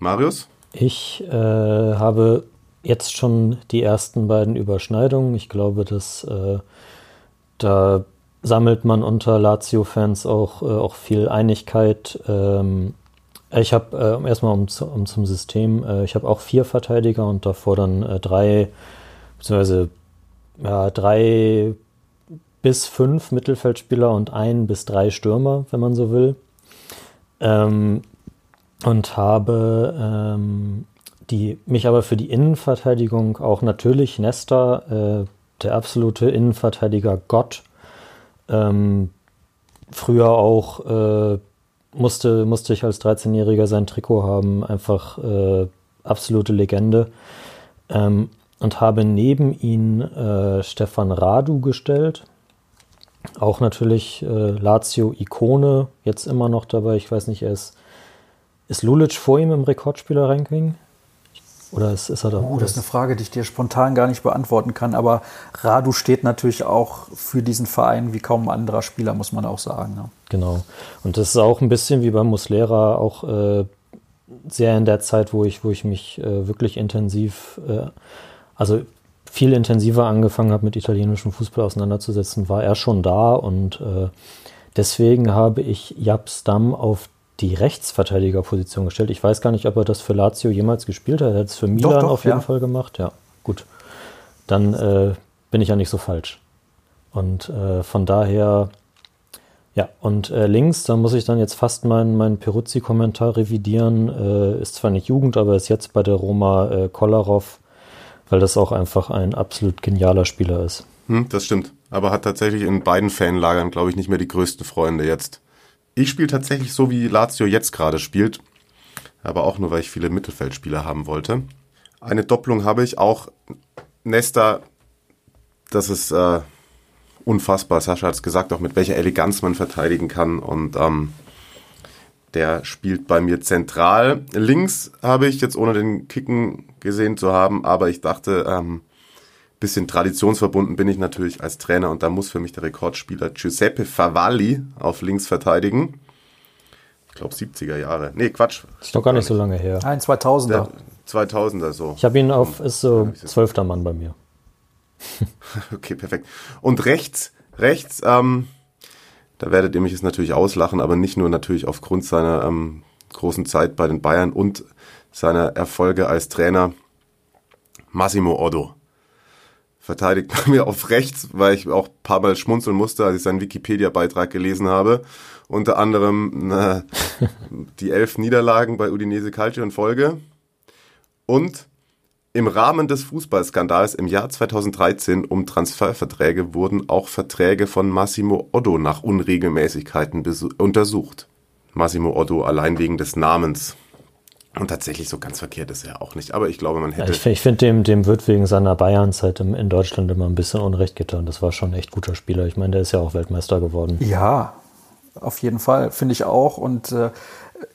Marius? Ich äh, habe jetzt schon die ersten beiden Überschneidungen. Ich glaube, dass äh, da sammelt man unter Lazio-Fans auch, äh, auch viel Einigkeit. Ähm, Ich habe äh, erstmal um, um, zum System, äh, ich habe auch vier Verteidiger und davor dann äh, drei, beziehungsweise ja, drei bis fünf Mittelfeldspieler und ein bis drei Stürmer, wenn man so will. Ähm, und habe ähm, die, mich aber für die Innenverteidigung auch natürlich Nesta, äh, der absolute Innenverteidiger Gott, ähm, früher auch äh, musste, musste ich als 13-Jähriger sein Trikot haben, einfach äh, absolute Legende. Ähm, und habe neben ihn äh, Stefan Radu gestellt. Auch natürlich äh, Lazio-Ikone, jetzt immer noch dabei. Ich weiß nicht, er ist, ist Lulic vor ihm im Rekordspieler-Ranking? Oder ist, ist er da? Oh, das ist eine Frage, die ich dir spontan gar nicht beantworten kann. Aber Radu steht natürlich auch für diesen Verein wie kaum ein anderer Spieler, muss man auch sagen. Ne? Genau. Und das ist auch ein bisschen wie bei Muslera auch äh, sehr in der Zeit, wo ich, wo ich mich äh, wirklich intensiv, äh, also viel intensiver angefangen habe, mit italienischem Fußball auseinanderzusetzen, war er schon da und äh, deswegen habe ich Japs Damm auf die Rechtsverteidigerposition gestellt. Ich weiß gar nicht, ob er das für Lazio jemals gespielt hat. Er hat es für Milan doch, doch, auf jeden ja. Fall gemacht. Ja, gut. Dann äh, bin ich ja nicht so falsch. Und äh, von daher, ja, und äh, links, da muss ich dann jetzt fast meinen mein Peruzzi-Kommentar revidieren. Äh, ist zwar nicht Jugend, aber ist jetzt bei der Roma äh, Kolarov, weil das auch einfach ein absolut genialer Spieler ist. Hm, das stimmt. Aber hat tatsächlich in beiden Fanlagern, glaube ich, nicht mehr die größten Freunde jetzt. Ich spiele tatsächlich so, wie Lazio jetzt gerade spielt, aber auch nur, weil ich viele Mittelfeldspieler haben wollte. Eine Doppelung habe ich auch. Nesta, das ist äh, unfassbar. Sascha hat es gesagt, auch mit welcher Eleganz man verteidigen kann. Und ähm, der spielt bei mir zentral. Links habe ich jetzt ohne den Kicken gesehen zu haben, aber ich dachte, ähm, bisschen traditionsverbunden bin ich natürlich als Trainer und da muss für mich der Rekordspieler Giuseppe Favalli auf links verteidigen. Ich glaube 70er Jahre. Nee, Quatsch. Ist doch gar nicht so lange her. Ein 2000er. Der 2000er so. Ich habe ihn auf, ist so zwölfter Mann bei mir. okay, perfekt. Und rechts, rechts, ähm, da werdet ihr mich jetzt natürlich auslachen, aber nicht nur natürlich aufgrund seiner ähm, großen Zeit bei den Bayern und seiner Erfolge als Trainer Massimo Otto verteidigt bei mir auf rechts, weil ich auch ein paar Mal schmunzeln musste, als ich seinen Wikipedia-Beitrag gelesen habe. Unter anderem na, die elf Niederlagen bei Udinese Calcio in Folge. Und im Rahmen des Fußballskandals im Jahr 2013 um Transferverträge wurden auch Verträge von Massimo Otto nach Unregelmäßigkeiten untersucht. Massimo Otto allein wegen des Namens und tatsächlich so ganz verkehrt ist er auch nicht. Aber ich glaube, man hätte. Ja, ich, ich finde, dem, dem wird wegen seiner Bayernzeit in Deutschland immer ein bisschen Unrecht getan. Das war schon ein echt guter Spieler. Ich meine, der ist ja auch Weltmeister geworden. Ja, auf jeden Fall, finde ich auch. Und äh,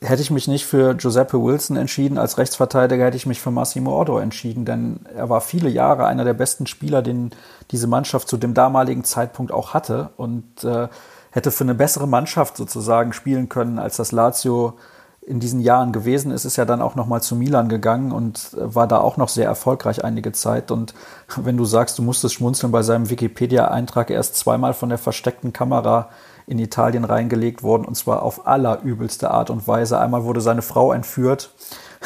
hätte ich mich nicht für Giuseppe Wilson entschieden als Rechtsverteidiger, hätte ich mich für Massimo Otto entschieden. Denn er war viele Jahre einer der besten Spieler, den diese Mannschaft zu dem damaligen Zeitpunkt auch hatte. Und äh, hätte für eine bessere Mannschaft sozusagen spielen können, als das Lazio in diesen Jahren gewesen ist, ist ja dann auch nochmal zu Milan gegangen und war da auch noch sehr erfolgreich einige Zeit. Und wenn du sagst, du musstest schmunzeln bei seinem Wikipedia-Eintrag, er ist zweimal von der versteckten Kamera in Italien reingelegt worden und zwar auf allerübelste Art und Weise. Einmal wurde seine Frau entführt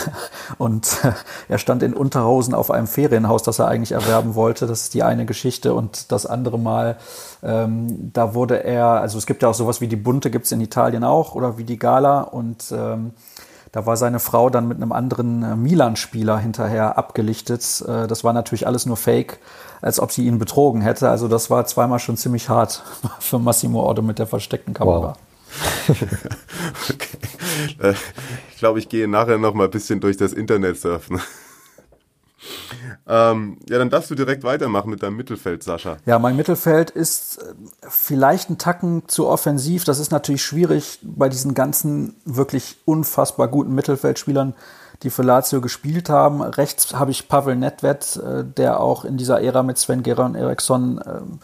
und er stand in Unterhosen auf einem Ferienhaus, das er eigentlich erwerben wollte. Das ist die eine Geschichte. Und das andere Mal, ähm, da wurde er, also es gibt ja auch sowas wie die Bunte, gibt es in Italien auch, oder wie die Gala. Und ähm, da war seine Frau dann mit einem anderen äh, Milan-Spieler hinterher abgelichtet. Äh, das war natürlich alles nur Fake, als ob sie ihn betrogen hätte. Also das war zweimal schon ziemlich hart für Massimo Otto mit der versteckten Kamera. Wow. okay. Äh, ich glaube, ich gehe nachher noch mal ein bisschen durch das Internet surfen. Ähm, ja, dann darfst du direkt weitermachen mit deinem Mittelfeld, Sascha. Ja, mein Mittelfeld ist äh, vielleicht ein Tacken zu offensiv. Das ist natürlich schwierig bei diesen ganzen wirklich unfassbar guten Mittelfeldspielern, die für Lazio gespielt haben. Rechts habe ich Pavel Nedved, äh, der auch in dieser Ära mit Sven Geron Eriksson ähm,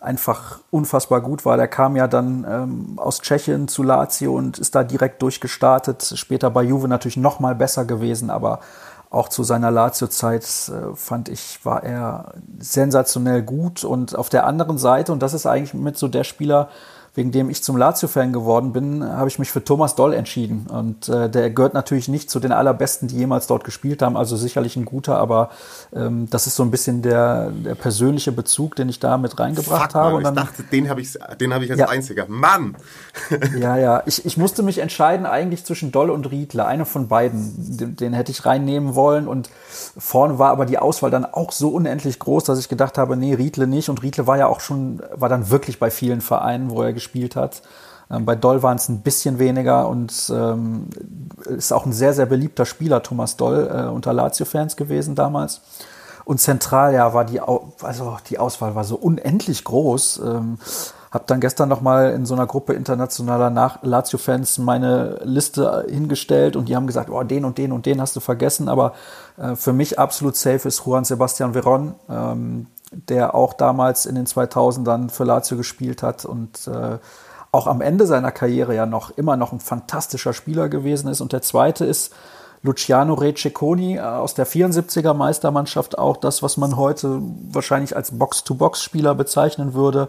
einfach unfassbar gut war. Der kam ja dann ähm, aus Tschechien zu Lazio und ist da direkt durchgestartet. Später bei Juve natürlich noch mal besser gewesen, aber auch zu seiner Lazio-Zeit äh, fand ich, war er sensationell gut. Und auf der anderen Seite, und das ist eigentlich mit so der Spieler, wegen dem ich zum Lazio-Fan geworden bin, habe ich mich für Thomas Doll entschieden. Und äh, der gehört natürlich nicht zu den allerbesten, die jemals dort gespielt haben, also sicherlich ein guter, aber ähm, das ist so ein bisschen der, der persönliche Bezug, den ich da mit reingebracht Fuck, habe. Mann, Und dann, ich dachte, den habe ich, den hab ich als Ja. einziger. Mann! ja, ja, ich, ich musste mich entscheiden eigentlich zwischen Doll und Riedle, einer von beiden. Den, den hätte ich reinnehmen wollen und vorne war aber die Auswahl dann auch so unendlich groß, dass ich gedacht habe, nee, Riedle nicht. Und Riedle war ja auch schon, war dann wirklich bei vielen Vereinen, wo er gespielt hat. Ähm, bei Doll waren es ein bisschen weniger und ähm, ist auch ein sehr, sehr beliebter Spieler, Thomas Doll, äh, unter Lazio-Fans gewesen damals. Und zentral, ja, war die, also die Auswahl war so unendlich groß. Ähm, hab dann gestern noch mal in so einer Gruppe internationaler Nach Lazio-Fans meine Liste hingestellt und die haben gesagt, oh, den und den und den hast du vergessen. Aber äh, für mich absolut safe ist Juan Sebastian Veron, ähm, der auch damals in den 2000ern für Lazio gespielt hat und äh, auch am Ende seiner Karriere ja noch immer noch ein fantastischer Spieler gewesen ist. Und der zweite ist Luciano Receconi äh, aus der 74er Meistermannschaft, auch das, was man heute wahrscheinlich als Box-to-Box-Spieler bezeichnen würde.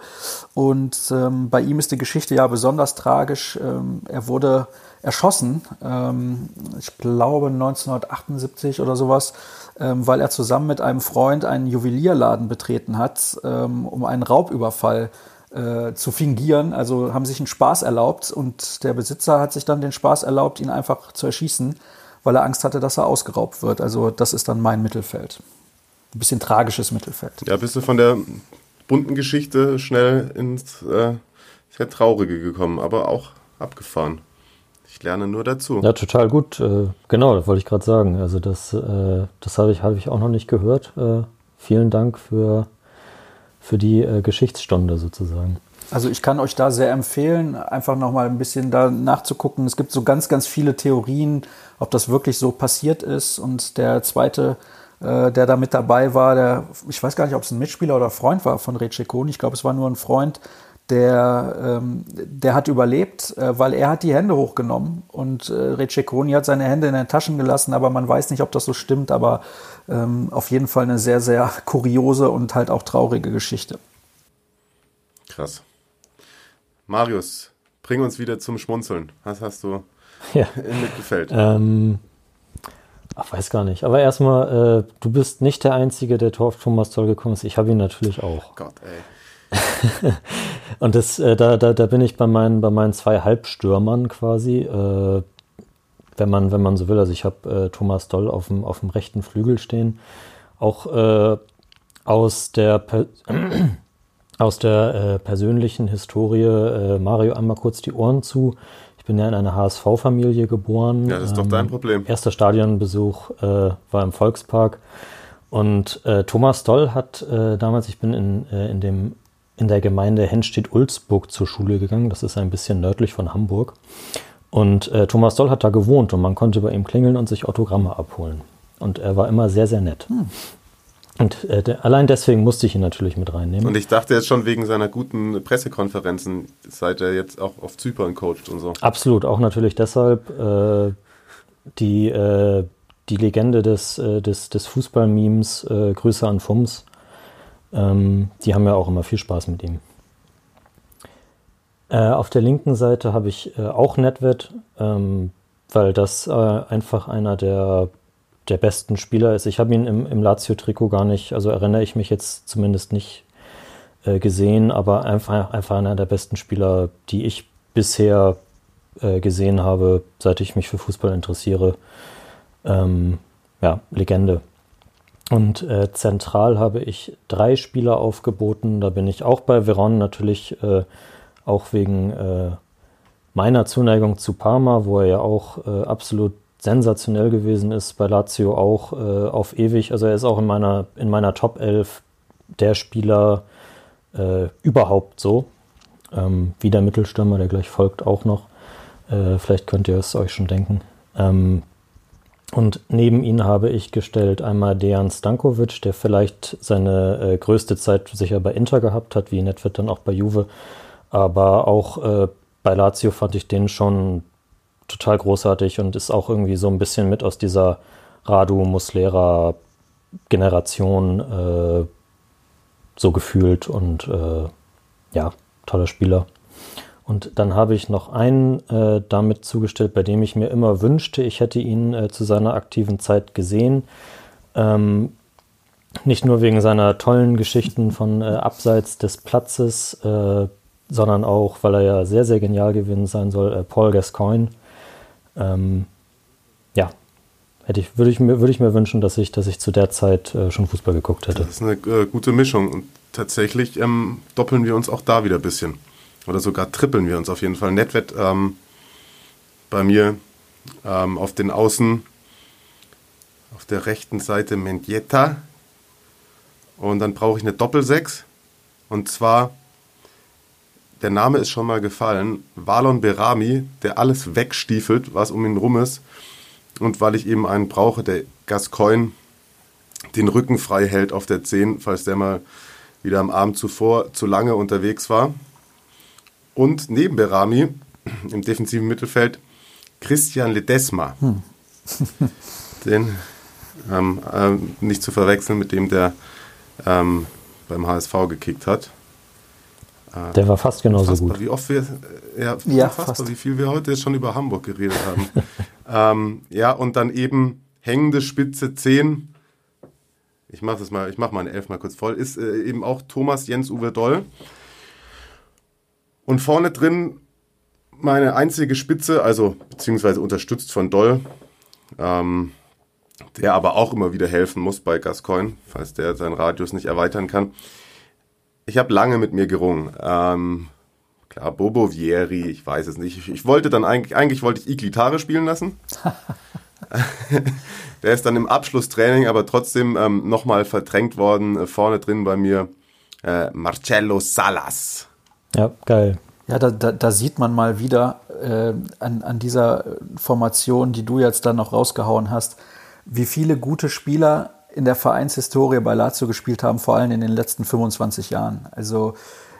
Und ähm, bei ihm ist die Geschichte ja besonders tragisch. Ähm, er wurde erschossen, ähm, ich glaube 1978 oder sowas, weil er zusammen mit einem Freund einen Juwelierladen betreten hat, ähm, um einen Raubüberfall äh, zu fingieren. Also haben sich einen Spaß erlaubt und der Besitzer hat sich dann den Spaß erlaubt, ihn einfach zu erschießen, weil er Angst hatte, dass er ausgeraubt wird. Also das ist dann mein Mittelfeld. Ein bisschen tragisches Mittelfeld. Ja, bist du von der bunten Geschichte schnell ins äh, sehr Traurige gekommen, aber auch abgefahren. Ich lerne nur dazu. Ja, total gut. Äh, genau, das wollte ich gerade sagen. Also das, äh, das habe ich, habe ich auch noch nicht gehört. Äh, vielen Dank für, für die Geschichtsstunde sozusagen. Also ich kann euch da sehr empfehlen, einfach nochmal ein bisschen da nachzugucken. Es gibt so ganz, ganz viele Theorien, ob das wirklich so passiert ist. Und der zweite, äh, der da mit dabei war, der, ich weiß gar nicht, ob es ein Mitspieler oder Freund war von Receconi. Ich glaube, es war nur ein Freund, der, ähm, der hat überlebt, äh, weil er hat die Hände hochgenommen und äh, Receconi hat seine Hände in den Taschen gelassen, aber man weiß nicht, ob das so stimmt, aber ähm, auf jeden Fall eine sehr, sehr kuriose und halt auch traurige Geschichte. Krass. Marius, bring uns wieder zum Schmunzeln. Was hast du Ja. Mittelfeld? Ähm, ach, weiß gar nicht. Aber erstmal, äh, du bist nicht der Einzige, der auf Thomas Toll gekommen ist. Ich habe ihn natürlich auch. Gott, ey. Und das, äh, da, da, da bin ich bei meinen, bei meinen zwei Halbstürmern quasi. Äh, wenn man, wenn man so will. Also ich habe äh, Thomas Doll auf dem, auf dem rechten Flügel stehen. Auch äh, aus der, per aus der äh, persönlichen Historie, äh, Mario, einmal kurz die Ohren zu. Ich bin ja in einer HSV-Familie geboren. Ja, das ist doch dein Problem. Erster Stadionbesuch war im Volkspark. Und äh, Thomas Doll hat äh, damals, ich bin in, äh, in, dem, in der Gemeinde Henstedt-Ulzburg zur Schule gegangen. Das ist ein bisschen nördlich von Hamburg. Und äh, Thomas Doll hat da gewohnt und man konnte bei ihm klingeln und sich Autogramme abholen. Und er war immer sehr, sehr nett. Und äh, der, allein deswegen musste ich ihn natürlich mit reinnehmen. Und ich dachte jetzt schon wegen seiner guten Pressekonferenzen, seit er jetzt auch auf Zypern coacht und so. Absolut, auch natürlich deshalb äh, die, äh, die Legende des, äh, des, des Fußballmemes, äh, Grüße an Fums, ähm, die haben ja auch immer viel Spaß mit ihm. Äh, auf der linken Seite habe ich äh, auch Netwet, ähm, weil das äh, einfach einer der, der besten Spieler ist. Ich habe ihn im, im Lazio-Trikot gar nicht, also erinnere ich mich jetzt zumindest nicht äh, gesehen, aber einfach, einfach einer der besten Spieler, die ich bisher äh, gesehen habe, seit ich mich für Fußball interessiere. Ähm, ja, Legende. Und äh, zentral habe ich drei Spieler aufgeboten. Da bin ich auch bei Veron natürlich äh, auch wegen äh, meiner Zuneigung zu Parma, wo er ja auch äh, absolut sensationell gewesen ist, bei Lazio auch äh, auf ewig. Also er ist auch in meiner, in meiner Top 11 der Spieler äh, überhaupt so. Ähm, wie der Mittelstürmer, der gleich folgt, auch noch. Vielleicht könnt ihr es euch schon denken. Ähm, und neben ihn habe ich gestellt einmal Dejan Stankovic, der vielleicht seine äh, größte Zeit sicher bei Inter gehabt hat, wie Netfit dann auch bei Juve. Aber auch äh, bei Lazio fand ich den schon total großartig und ist auch irgendwie so ein bisschen mit aus dieser Radu Muslera Generation äh, so gefühlt und äh, ja, toller Spieler. Und dann habe ich noch einen äh, damit zugestellt, bei dem ich mir immer wünschte, ich hätte ihn äh, zu seiner aktiven Zeit gesehen. Ähm, nicht nur wegen seiner tollen Geschichten von äh, abseits des Platzes, äh, sondern auch, weil er ja sehr, sehr genial gewesen sein soll, äh, Paul Gascoigne. Ähm, ja, hätte ich, würde, ich mir, würde ich mir wünschen, dass ich, dass ich zu der Zeit äh, schon Fußball geguckt hätte. Das ist eine gute Mischung und tatsächlich ähm, doppeln wir uns auch da wieder ein bisschen. Oder sogar trippeln wir uns auf jeden Fall. Netwett ähm, bei mir ähm, auf den Außen, auf der rechten Seite Mendieta. Und dann brauche ich eine Doppelsechs. Und zwar, der Name ist schon mal gefallen, Valon Berami, der alles wegstiefelt, was um ihn rum ist. Und weil ich eben einen brauche, der Gascoigne den Rücken frei hält auf der 10, falls der mal wieder am Abend zuvor zu lange unterwegs war. Und neben Berami im defensiven Mittelfeld Christian Ledesma. Hm. den ähm, ähm, nicht zu verwechseln mit dem, der ähm, beim HSV gekickt hat. Äh, der war fast genauso gut. Wie oft wir, ja, Ja, unfassbar, fast. wie viel wir heute schon über Hamburg geredet haben. ähm, ja, und dann eben hängende Spitze 10. Ich mache das mal, ich mache meine Elf mal kurz voll. Ist äh, eben auch Thomas Jens Uwe Doll. Und vorne drin meine einzige Spitze, also beziehungsweise unterstützt von Doll, ähm, der aber auch immer wieder helfen muss bei Gascoigne, falls der seinen Radius nicht erweitern kann. Ich habe lange mit mir gerungen. Ähm, klar, Bobo Vieri, ich weiß es nicht. Ich, ich wollte dann eigentlich, eigentlich wollte ich Iglitare spielen lassen. der ist dann im Abschlusstraining aber trotzdem ähm, nochmal verdrängt worden. Äh, vorne drin bei mir äh, Marcello Salas. Ja, geil. Ja, da, da, da sieht man mal wieder äh, an, an dieser Formation, die du jetzt dann noch rausgehauen hast, wie viele gute Spieler in der Vereinshistorie bei Lazio gespielt haben, vor allem in den letzten 25 Jahren. Also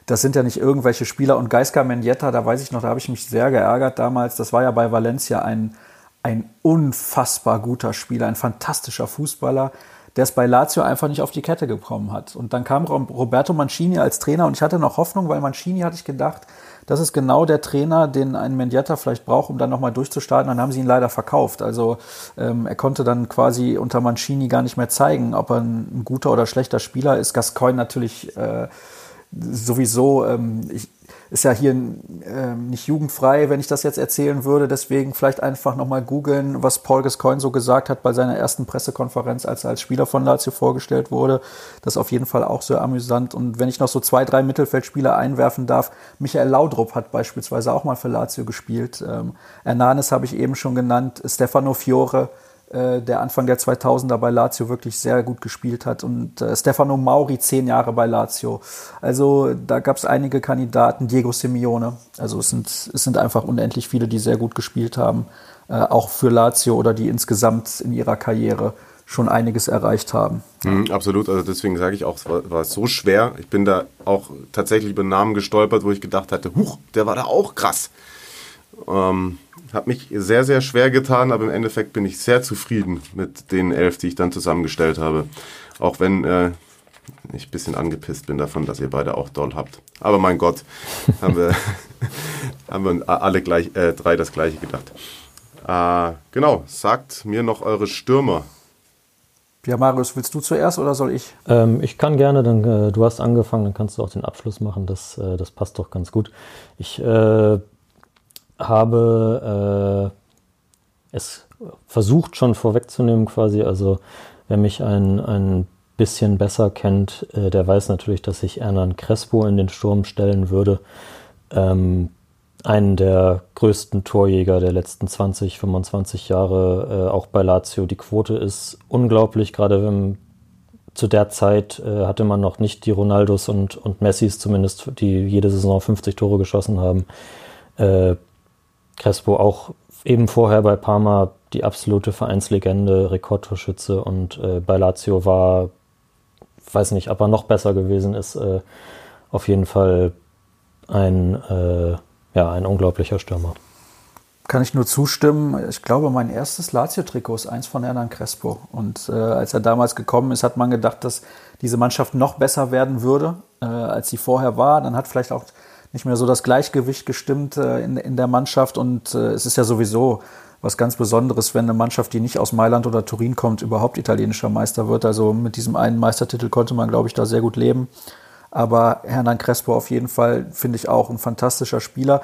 das sind ja nicht irgendwelche Spieler. Und Geiska Mendieta, da weiß ich noch, da habe ich mich sehr geärgert damals. Das war ja bei Valencia ein, ein unfassbar guter Spieler, ein fantastischer Fußballer, der es bei Lazio einfach nicht auf die Kette gekommen hat. Und dann kam Roberto Mancini als Trainer und ich hatte noch Hoffnung, weil Mancini hatte ich gedacht, das ist genau der Trainer, den ein Mendieta vielleicht braucht, um dann nochmal durchzustarten. Dann haben sie ihn leider verkauft. Also ähm, er konnte dann quasi unter Mancini gar nicht mehr zeigen, ob er ein, guter oder schlechter Spieler ist. Gascoigne natürlich äh, sowieso, ähm, ich, ist ja hier ähm, nicht jugendfrei, wenn ich das jetzt erzählen würde. Deswegen vielleicht einfach nochmal googeln, was Paul Gascoigne so gesagt hat bei seiner ersten Pressekonferenz, als er als Spieler von Lazio vorgestellt wurde. Das ist auf jeden Fall auch sehr amüsant. Und wenn ich noch so zwei, drei Mittelfeldspieler einwerfen darf, Michael Laudrup hat beispielsweise auch mal für Lazio gespielt. Ähm, Hernanes habe ich eben schon genannt, Stefano Fiore, äh, der Anfang der 2000er bei Lazio wirklich sehr gut gespielt hat und äh, Stefano Mauri zehn Jahre bei Lazio. Also da gab es einige Kandidaten, Diego Simeone. Also es sind, es sind einfach unendlich viele, die sehr gut gespielt haben, äh, auch für Lazio oder die insgesamt in ihrer Karriere schon einiges erreicht haben. Mhm, absolut, also deswegen sage ich auch, es war, war so schwer. Ich bin da auch tatsächlich über Namen gestolpert, wo ich gedacht hatte, huch, der war da auch krass. Ähm, hat mich sehr, sehr schwer getan, aber im Endeffekt bin ich sehr zufrieden mit den elf, die ich dann zusammengestellt habe. Auch wenn äh, ich ein bisschen angepisst bin davon, dass ihr beide auch doll habt. Aber mein Gott, haben wir, haben wir alle gleich, äh, drei das gleiche gedacht. Äh, genau, sagt mir noch eure Stürmer. Ja, Marius, willst du zuerst oder soll ich? Ähm, ich kann gerne, dann, äh, du hast angefangen, dann kannst du auch den Abschluss machen. Das, äh, das passt doch ganz gut. Ich äh, habe äh, es versucht schon vorwegzunehmen quasi. Also wer mich ein, ein bisschen besser kennt, äh, der weiß natürlich, dass ich Hernan Crespo in den Sturm stellen würde. Ähm, einen der größten Torjäger der letzten 20, 25 Jahre, äh, auch bei Lazio. Die Quote ist unglaublich, gerade wenn zu der Zeit äh, hatte man noch nicht die Ronaldos und, und Messis zumindest, die jede Saison 50 Tore geschossen haben. Äh, Crespo auch eben vorher bei Parma die absolute Vereinslegende, Rekordtorschütze und äh, bei Lazio war, weiß nicht, ob er noch besser gewesen ist, äh, auf jeden Fall ein, äh, ja, ein unglaublicher Stürmer. Kann ich nur zustimmen. Ich glaube, mein erstes Lazio-Trikot ist eins von Hernan Crespo. Und äh, als er damals gekommen ist, hat man gedacht, dass diese Mannschaft noch besser werden würde, äh, als sie vorher war. Dann hat vielleicht auch nicht mehr so das Gleichgewicht gestimmt äh, in, in der Mannschaft. Und äh, es ist ja sowieso was ganz Besonderes, wenn eine Mannschaft, die nicht aus Mailand oder Turin kommt, überhaupt italienischer Meister wird. Also mit diesem einen Meistertitel konnte man, glaube ich, da sehr gut leben. Aber Hernan Crespo auf jeden Fall finde ich auch ein fantastischer Spieler.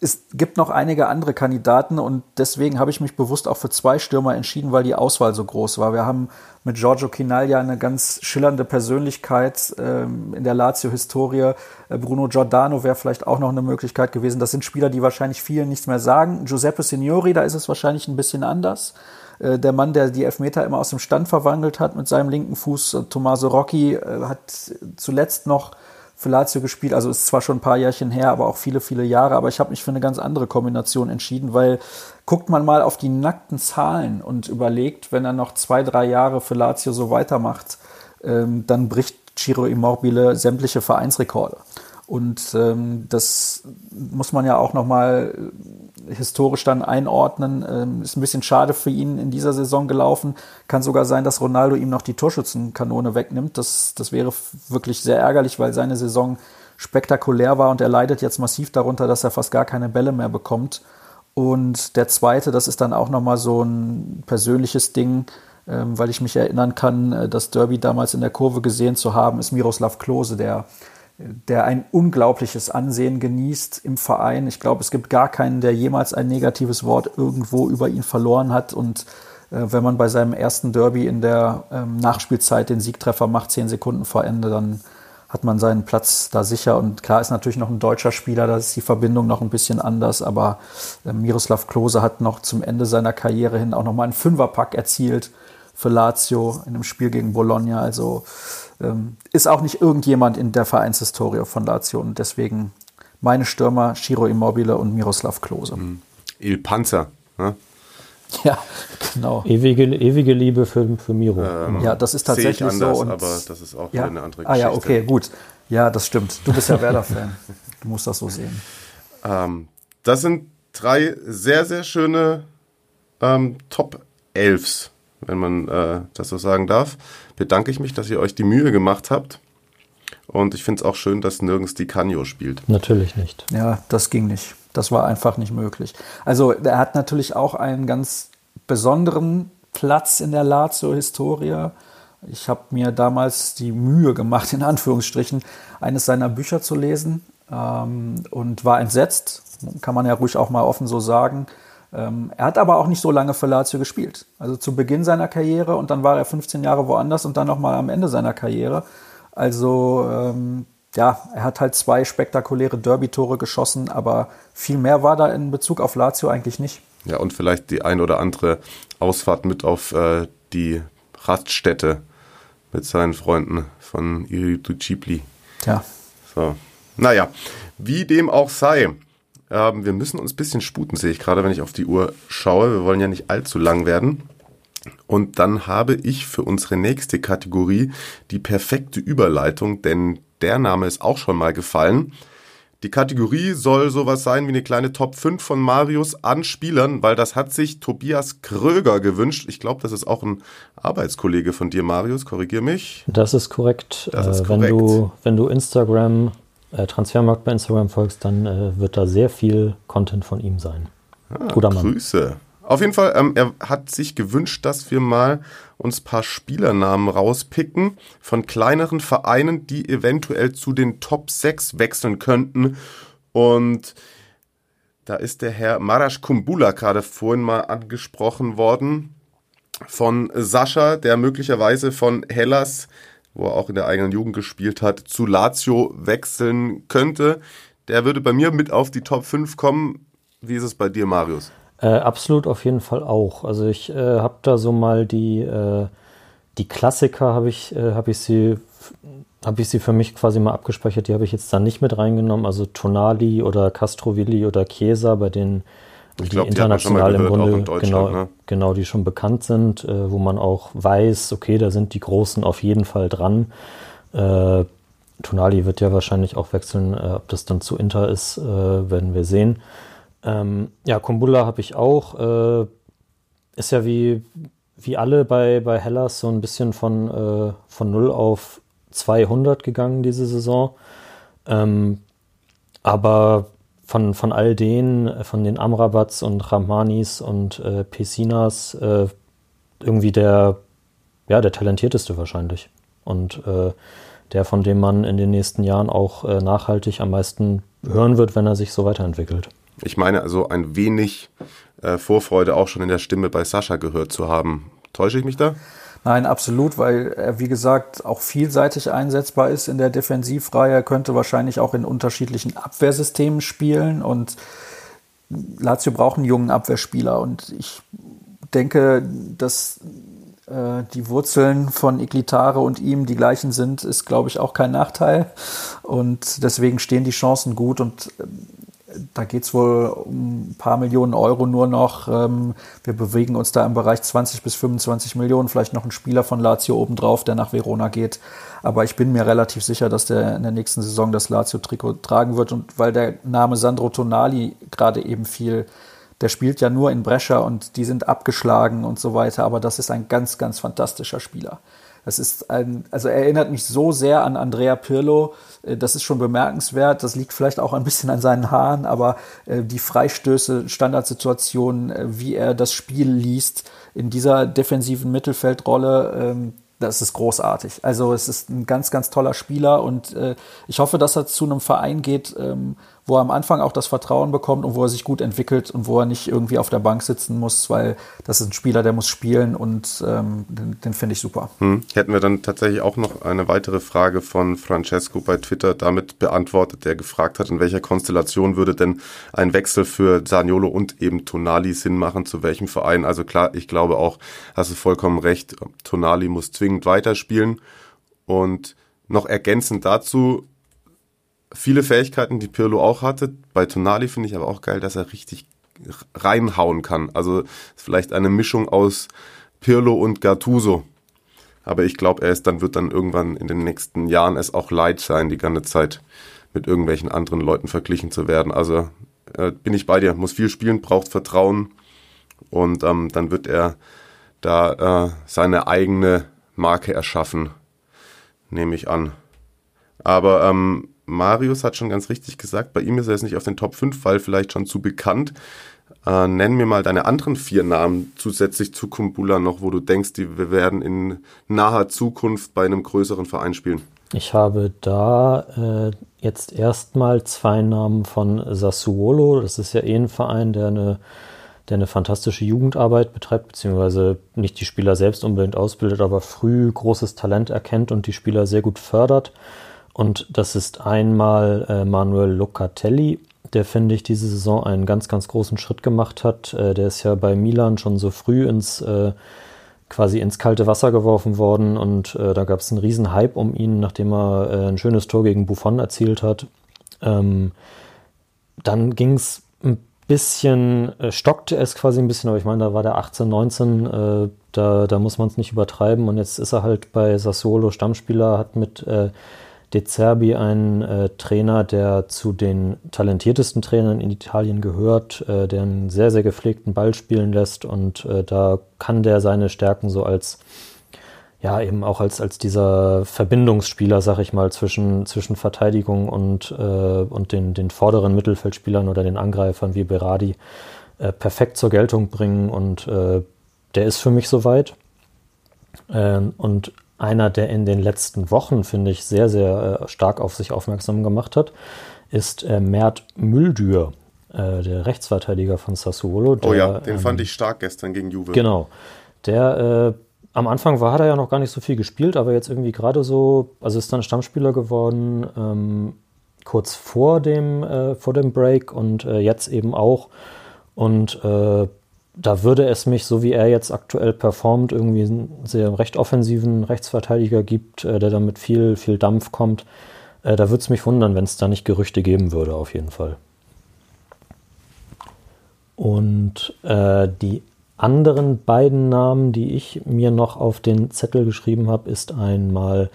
Es gibt noch einige andere Kandidaten und deswegen habe ich mich bewusst auch für zwei Stürmer entschieden, weil die Auswahl so groß war. Wir haben mit Giorgio Chinaglia eine ganz schillernde Persönlichkeit ähm, in der Lazio-Historie. Äh, Bruno Giordano wäre vielleicht auch noch eine Möglichkeit gewesen. Das sind Spieler, die wahrscheinlich vielen nichts mehr sagen. Giuseppe Signori, da ist es wahrscheinlich ein bisschen anders. Äh, der Mann, der die Elfmeter immer aus dem Stand verwandelt hat mit seinem linken Fuß, äh, Tommaso Rocchi, äh, hat zuletzt noch für Lazio gespielt. Also ist zwar schon ein paar Jährchen her, aber auch viele, viele Jahre. Aber ich habe mich für eine ganz andere Kombination entschieden, weil guckt man mal auf die nackten Zahlen und überlegt, wenn er noch zwei, drei Jahre für Lazio so weitermacht, ähm, dann bricht Ciro Immobile sämtliche Vereinsrekorde. Und ähm, das muss man ja auch nochmal historisch dann einordnen. Ähm, ist ein bisschen schade für ihn in dieser Saison gelaufen. Kann sogar sein, dass Ronaldo ihm noch die Torschützenkanone wegnimmt. Das, das wäre wirklich sehr ärgerlich, weil seine Saison spektakulär war und er leidet jetzt massiv darunter, dass er fast gar keine Bälle mehr bekommt. Und der zweite, das ist dann auch nochmal so ein persönliches Ding, ähm, weil ich mich erinnern kann, äh, das Derby damals in der Kurve gesehen zu haben, ist Miroslav Klose, der der ein unglaubliches Ansehen genießt im Verein. Ich glaube, es gibt gar keinen, der jemals ein negatives Wort irgendwo über ihn verloren hat. Und äh, wenn man bei seinem ersten Derby in der ähm, Nachspielzeit den Siegtreffer macht, zehn Sekunden vor Ende, dann hat man seinen Platz da sicher. Und klar ist natürlich noch ein deutscher Spieler, da ist die Verbindung noch ein bisschen anders. Aber äh, Miroslav Klose hat noch zum Ende seiner Karriere hin auch noch mal einen Fünferpack erzielt für Lazio in einem Spiel gegen Bologna. Also ist auch nicht irgendjemand in der Vereinshistorie von Lazio und deswegen meine Stürmer Shiro Immobile und Miroslav Klose. Mhm. Il Panzer. Ne? Ja, genau. Ewige, ewige Liebe für, für Miro. Ähm, ja, das ist tatsächlich anders, so. Und aber das ist auch ja? eine andere Geschichte. Ah ja, okay, gut. Ja, das stimmt. Du bist ja Werder-Fan. du musst das so sehen. Ähm, das sind drei sehr, sehr schöne ähm, Top-Elfs, wenn man äh, das so sagen darf bedanke ich mich, dass ihr euch die Mühe gemacht habt. Und ich finde es auch schön, dass nirgends die Canio spielt. Natürlich nicht. Ja, das ging nicht. Das war einfach nicht möglich. Also er hat natürlich auch einen ganz besonderen Platz in der Lazio-Historie. Ich habe mir damals die Mühe gemacht, in Anführungsstrichen, eines seiner Bücher zu lesen ähm, und war entsetzt. Kann man ja ruhig auch mal offen so sagen er hat aber auch nicht so lange für Lazio gespielt. Also zu Beginn seiner Karriere und dann war er 15 Jahre woanders und dann nochmal am Ende seiner Karriere. Also ähm, ja, er hat halt zwei spektakuläre Derby-Tore geschossen, aber viel mehr war da in Bezug auf Lazio eigentlich nicht. Ja, und vielleicht die ein oder andere Ausfahrt mit auf äh, die Raststätte mit seinen Freunden von Iridu Cipli. Tja. So. Naja, wie dem auch sei. Ähm, wir müssen uns ein bisschen sputen, sehe ich gerade, wenn ich auf die Uhr schaue. Wir wollen ja nicht allzu lang werden. Und dann habe ich für unsere nächste Kategorie die perfekte Überleitung, denn der Name ist auch schon mal gefallen. Die Kategorie soll sowas sein wie eine kleine Top 5 von Marius an Spielern, weil das hat sich Tobias Kröger gewünscht. Ich glaube, das ist auch ein Arbeitskollege von dir, Marius. Korrigier mich. Das ist korrekt. Das ist äh, korrekt. Wenn, du, wenn du Instagram äh, Transfermarkt bei Instagram folgst, dann äh, wird da sehr viel Content von ihm sein. Ah, Guter Mann. Grüße. Auf jeden Fall, ähm, er hat sich gewünscht, dass wir mal uns paar Spielernamen rauspicken von kleineren Vereinen, die eventuell zu den Top 6 wechseln könnten. Und da ist der Herr Marasch Kumbula gerade vorhin mal angesprochen worden von Sascha, der möglicherweise von Hellas wo er auch in der eigenen Jugend gespielt hat, zu Lazio wechseln könnte. Der würde bei mir mit auf die Top 5 kommen. Wie ist es bei dir, Marius? Äh, absolut auf jeden Fall auch. Also ich äh, habe da so mal die, äh, die Klassiker, habe ich, äh, hab ich sie habe ich sie für mich quasi mal abgespeichert, die habe ich jetzt da nicht mit reingenommen. Also Tonali oder Castrovilli oder Chiesa, bei denen Ich die glaub, die international im gehört, auch Grunde genau, ne? genau, die schon bekannt sind, äh, wo man auch weiß, okay, da sind die Großen auf jeden Fall dran. Äh, Tonali wird ja wahrscheinlich auch wechseln, äh, ob das dann zu Inter ist, äh, werden wir sehen. Ähm, ja, Kumbula habe ich auch. Äh, ist ja wie, wie alle bei, bei Hellas so ein bisschen von, äh, von 0 auf 200 gegangen diese Saison. Ähm, aber von, von all denen, von den Amrabats und Rahmanis und äh, Pesinas, äh, irgendwie der, ja, der talentierteste wahrscheinlich. Und äh, der, von dem man in den nächsten Jahren auch äh, nachhaltig am meisten hören wird, wenn er sich so weiterentwickelt. Ich meine also ein wenig äh, Vorfreude auch schon in der Stimme bei Sascha gehört zu haben. Täusche ich mich da? Nein, absolut, weil er, wie gesagt, auch vielseitig einsetzbar ist in der Defensivreihe. Er könnte wahrscheinlich auch in unterschiedlichen Abwehrsystemen spielen und Lazio braucht einen jungen Abwehrspieler und ich denke, dass äh, die Wurzeln von Iglitare und ihm die gleichen sind, ist, glaube ich, auch kein Nachteil. Und deswegen stehen die Chancen gut und äh, da geht es wohl um ein paar Millionen Euro nur noch. Ähm, wir bewegen uns da im Bereich 20 bis 25 Millionen, vielleicht noch ein Spieler von Lazio obendrauf, der nach Verona geht. Aber ich bin mir relativ sicher, dass der in der nächsten Saison das Lazio-Trikot tragen wird. Und weil der Name Sandro Tonali gerade eben viel, der spielt ja nur in Brescia und die sind abgeschlagen und so weiter. Aber das ist ein ganz, ganz fantastischer Spieler. Das ist ein, also er erinnert mich so sehr an Andrea Pirlo. Äh, das ist schon bemerkenswert. Das liegt vielleicht auch ein bisschen an seinen Haaren, aber äh, die Freistöße, Standardsituationen, äh, wie er das Spiel liest in dieser defensiven Mittelfeldrolle, ähm, das ist großartig. Also es ist ein ganz, ganz toller Spieler und ich hoffe, dass er zu einem Verein geht, ähm, wo er am Anfang auch das Vertrauen bekommt und wo er sich gut entwickelt und wo er nicht irgendwie auf der Bank sitzen muss, weil das ist ein Spieler, der muss spielen und ähm, den, den finde ich super. Hm. Hätten wir dann tatsächlich auch noch eine weitere Frage von Francesco bei Twitter damit beantwortet, der gefragt hat, in welcher Konstellation würde denn ein Wechsel für Saniolo und eben Tonali Sinn machen, zu welchem Verein? Also klar, ich glaube auch, hast du vollkommen recht, Tonali muss zwingend weiterspielen und noch ergänzend dazu, viele Fähigkeiten, die Pirlo auch hatte. Bei Tonali finde ich aber auch geil, dass er richtig reinhauen kann. Also vielleicht eine Mischung aus Pirlo und Gattuso. Aber ich glaube, er ist dann wird dann irgendwann in den nächsten Jahren es auch leid sein, die ganze Zeit mit irgendwelchen anderen Leuten verglichen zu werden. Also äh, bin ich bei dir, muss viel spielen, braucht Vertrauen und ähm, dann wird er da äh, seine eigene Marke erschaffen, nehme ich an. Aber ähm, Marius hat schon ganz richtig gesagt, bei ihm ist er jetzt nicht auf den Top 5 Fall vielleicht schon zu bekannt. Äh, nenn mir mal deine anderen vier Namen zusätzlich zu Kumbula noch, wo du denkst, die wir werden in naher Zukunft bei einem größeren Verein spielen. Ich habe da äh, jetzt erstmal zwei Namen von Sassuolo. Das ist ja eh ein Verein, der eine, der eine fantastische Jugendarbeit betreibt, beziehungsweise nicht die Spieler selbst unbedingt ausbildet, aber früh großes Talent erkennt und die Spieler sehr gut fördert. Und das ist einmal äh, Manuel Locatelli, der, finde ich, diese Saison einen ganz, ganz großen Schritt gemacht hat. Äh, der ist ja bei Milan schon so früh ins äh, quasi ins kalte Wasser geworfen worden und äh, da gab es einen riesen Hype um ihn, nachdem er äh, ein schönes Tor gegen Buffon erzielt hat. Ähm, dann ging es ein bisschen, äh, stockte es quasi ein bisschen, aber ich meine, da war der 18, 19, äh, da, da muss man es nicht übertreiben und jetzt ist er halt bei Sassuolo Stammspieler, hat mit De Zerbi ein äh, Trainer, der zu den talentiertesten Trainern in Italien gehört, äh, der einen sehr, sehr gepflegten Ball spielen lässt und äh, da kann der seine Stärken so als, ja, eben auch als, als dieser Verbindungsspieler, sag ich mal, zwischen, zwischen Verteidigung und, äh, und den, den vorderen Mittelfeldspielern oder den Angreifern wie Berardi äh, perfekt zur Geltung bringen und äh, der ist für mich soweit. Ähm, und einer, der in den letzten Wochen, finde ich, sehr, sehr äh, stark auf sich aufmerksam gemacht hat, ist äh, Mert Müldür, äh, der Rechtsverteidiger von Sassuolo. Der, oh ja, den ähm, fand ich stark gestern gegen Juve. Genau. Der äh, am Anfang war, hat er ja noch gar nicht so viel gespielt, aber jetzt irgendwie gerade so, also ist dann Stammspieler geworden, ähm, kurz vor dem, äh, vor dem Break und äh, jetzt eben auch. Und da würde es mich, so wie er jetzt aktuell performt, irgendwie einen sehr recht offensiven Rechtsverteidiger gibt, äh, der damit viel, viel Dampf kommt. Äh, da würde es mich wundern, wenn es da nicht Gerüchte geben würde, auf jeden Fall. Und äh, die anderen beiden Namen, die ich mir noch auf den Zettel geschrieben habe, ist einmal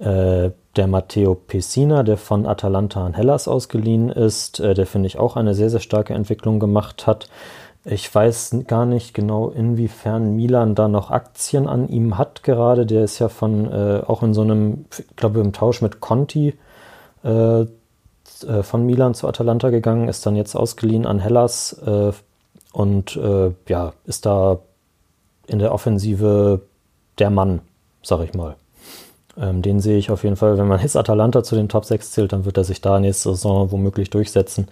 äh, der Matteo Pessina, der von Atalanta an Hellas ausgeliehen ist, äh, der finde ich auch eine sehr, sehr starke Entwicklung gemacht hat. Ich weiß gar nicht genau, inwiefern Milan da noch Aktien an ihm hat gerade. Der ist ja von äh, auch in so einem, ich glaube, im Tausch mit Conti äh, äh, von Milan zu Atalanta gegangen, ist dann jetzt ausgeliehen an Hellas äh, und äh, ja, ist da in der Offensive der Mann, sag ich mal. Ähm, den sehe ich auf jeden Fall, wenn man jetzt Atalanta zu den Top 6 zählt, dann wird er sich da nächste Saison womöglich durchsetzen.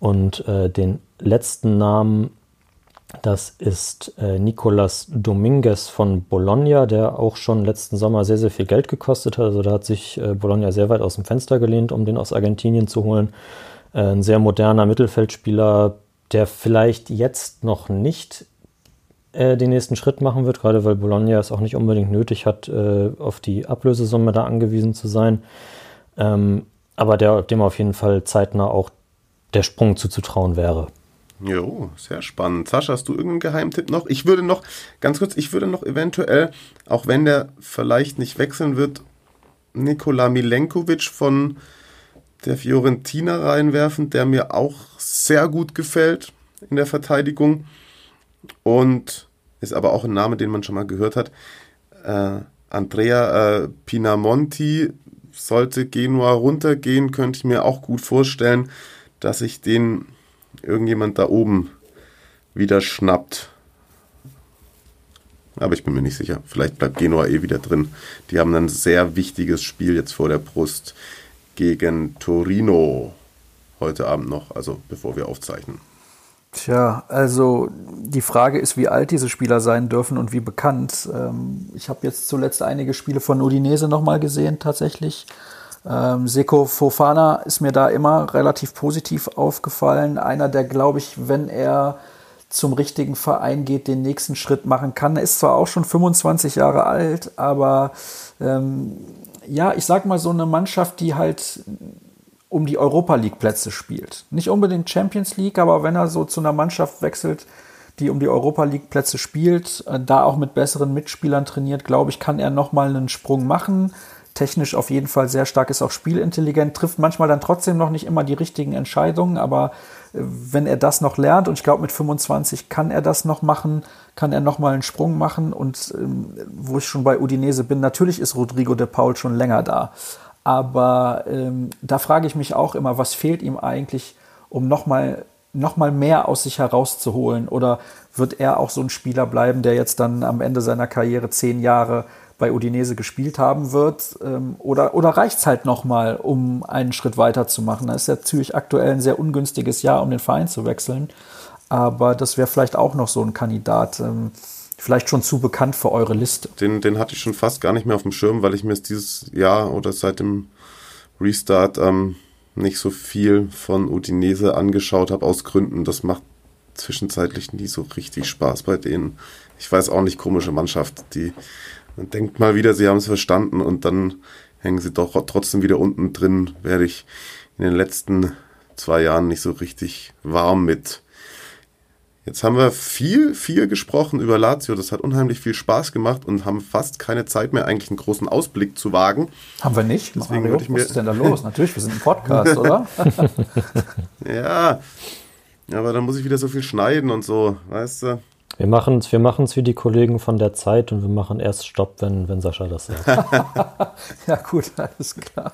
Und äh, den letzten Namen, das ist äh, Nicolas Dominguez von Bologna, der auch schon letzten Sommer sehr, sehr viel Geld gekostet hat. Also da hat sich äh, Bologna sehr weit aus dem Fenster gelehnt, um den aus Argentinien zu holen. Äh, ein sehr moderner Mittelfeldspieler, der vielleicht jetzt noch nicht äh, den nächsten Schritt machen wird, gerade weil Bologna es auch nicht unbedingt nötig hat, äh, auf die Ablösesumme da angewiesen zu sein. Ähm, aber der, dem auf jeden Fall zeitnah auch der Sprung zuzutrauen wäre. Jo, sehr spannend. Sascha, hast du irgendeinen Geheimtipp noch? Ich würde noch, ganz kurz, ich würde noch eventuell, auch wenn der vielleicht nicht wechseln wird, Nikola Milenkovic von der Fiorentina reinwerfen, der mir auch sehr gut gefällt in der Verteidigung und ist aber auch ein Name, den man schon mal gehört hat. Äh, Andrea äh, Pinamonti sollte Genua runtergehen, könnte ich mir auch gut vorstellen, dass sich den irgendjemand da oben wieder schnappt. Aber ich bin mir nicht sicher. Vielleicht bleibt Genua eh wieder drin. Die haben ein sehr wichtiges Spiel jetzt vor der Brust gegen Torino heute Abend noch, also bevor wir aufzeichnen. Tja, also die Frage ist, wie alt diese Spieler sein dürfen und wie bekannt. Ähm, ich habe jetzt zuletzt einige Spiele von Udinese nochmal gesehen, tatsächlich. Ähm, Seko Fofana ist mir da immer relativ positiv aufgefallen. Einer, der, glaube ich, wenn er zum richtigen Verein geht, den nächsten Schritt machen kann. Er ist zwar auch schon 25 Jahre alt, aber ähm, ja, ich sag mal so eine Mannschaft, die halt um die Europa League Plätze spielt. Nicht unbedingt Champions League, aber wenn er so zu einer Mannschaft wechselt, die um die Europa League Plätze spielt, äh, da auch mit besseren Mitspielern trainiert, glaube ich, kann er nochmal einen Sprung machen. Technisch auf jeden Fall sehr stark, ist auch spielintelligent, trifft manchmal dann trotzdem noch nicht immer die richtigen Entscheidungen, aber äh, wenn er das noch lernt, und ich glaube mit 25 kann er das noch machen, kann er nochmal einen Sprung machen und ähm, wo ich schon bei Udinese bin, natürlich ist Rodrigo de Paul schon länger da. Aber ähm, da frage ich mich auch immer, was fehlt ihm eigentlich, um nochmal noch mal mehr aus sich herauszuholen? Oder wird er auch so ein Spieler bleiben, der jetzt dann am Ende seiner Karriere zehn Jahre bei Udinese gespielt haben wird? Ähm, oder oder reicht es halt nochmal, um einen Schritt weiter zu machen? Da ist ja Zürich aktuell ein sehr ungünstiges Jahr, um den Verein zu wechseln. Aber das wäre vielleicht auch noch so ein Kandidat. Ähm, vielleicht schon zu bekannt für eure Liste. Den, den hatte ich schon fast gar nicht mehr auf dem Schirm, weil ich mir dieses Jahr oder seit dem Restart ähm, nicht so viel von Udinese angeschaut habe, aus Gründen. Das macht zwischenzeitlich nie so richtig Spaß bei denen. Ich weiß auch nicht, komische Mannschaft, die man denkt mal wieder, sie haben es verstanden und dann hängen sie doch trotzdem wieder unten drin, werde ich in den letzten zwei Jahren nicht so richtig warm mit. Jetzt haben wir viel, viel gesprochen über Lazio. Das hat unheimlich viel Spaß gemacht und haben fast keine Zeit mehr, eigentlich einen großen Ausblick zu wagen. Haben wir nicht? Deswegen Mario, ich mir was ist denn da los? Natürlich, wir sind ein Podcast, oder? ja, aber dann muss ich wieder so viel schneiden und so, weißt du? Wir machen es wir machen's wie die Kollegen von der Zeit und wir machen erst Stopp, wenn, wenn Sascha das sagt. ja, gut, alles klar.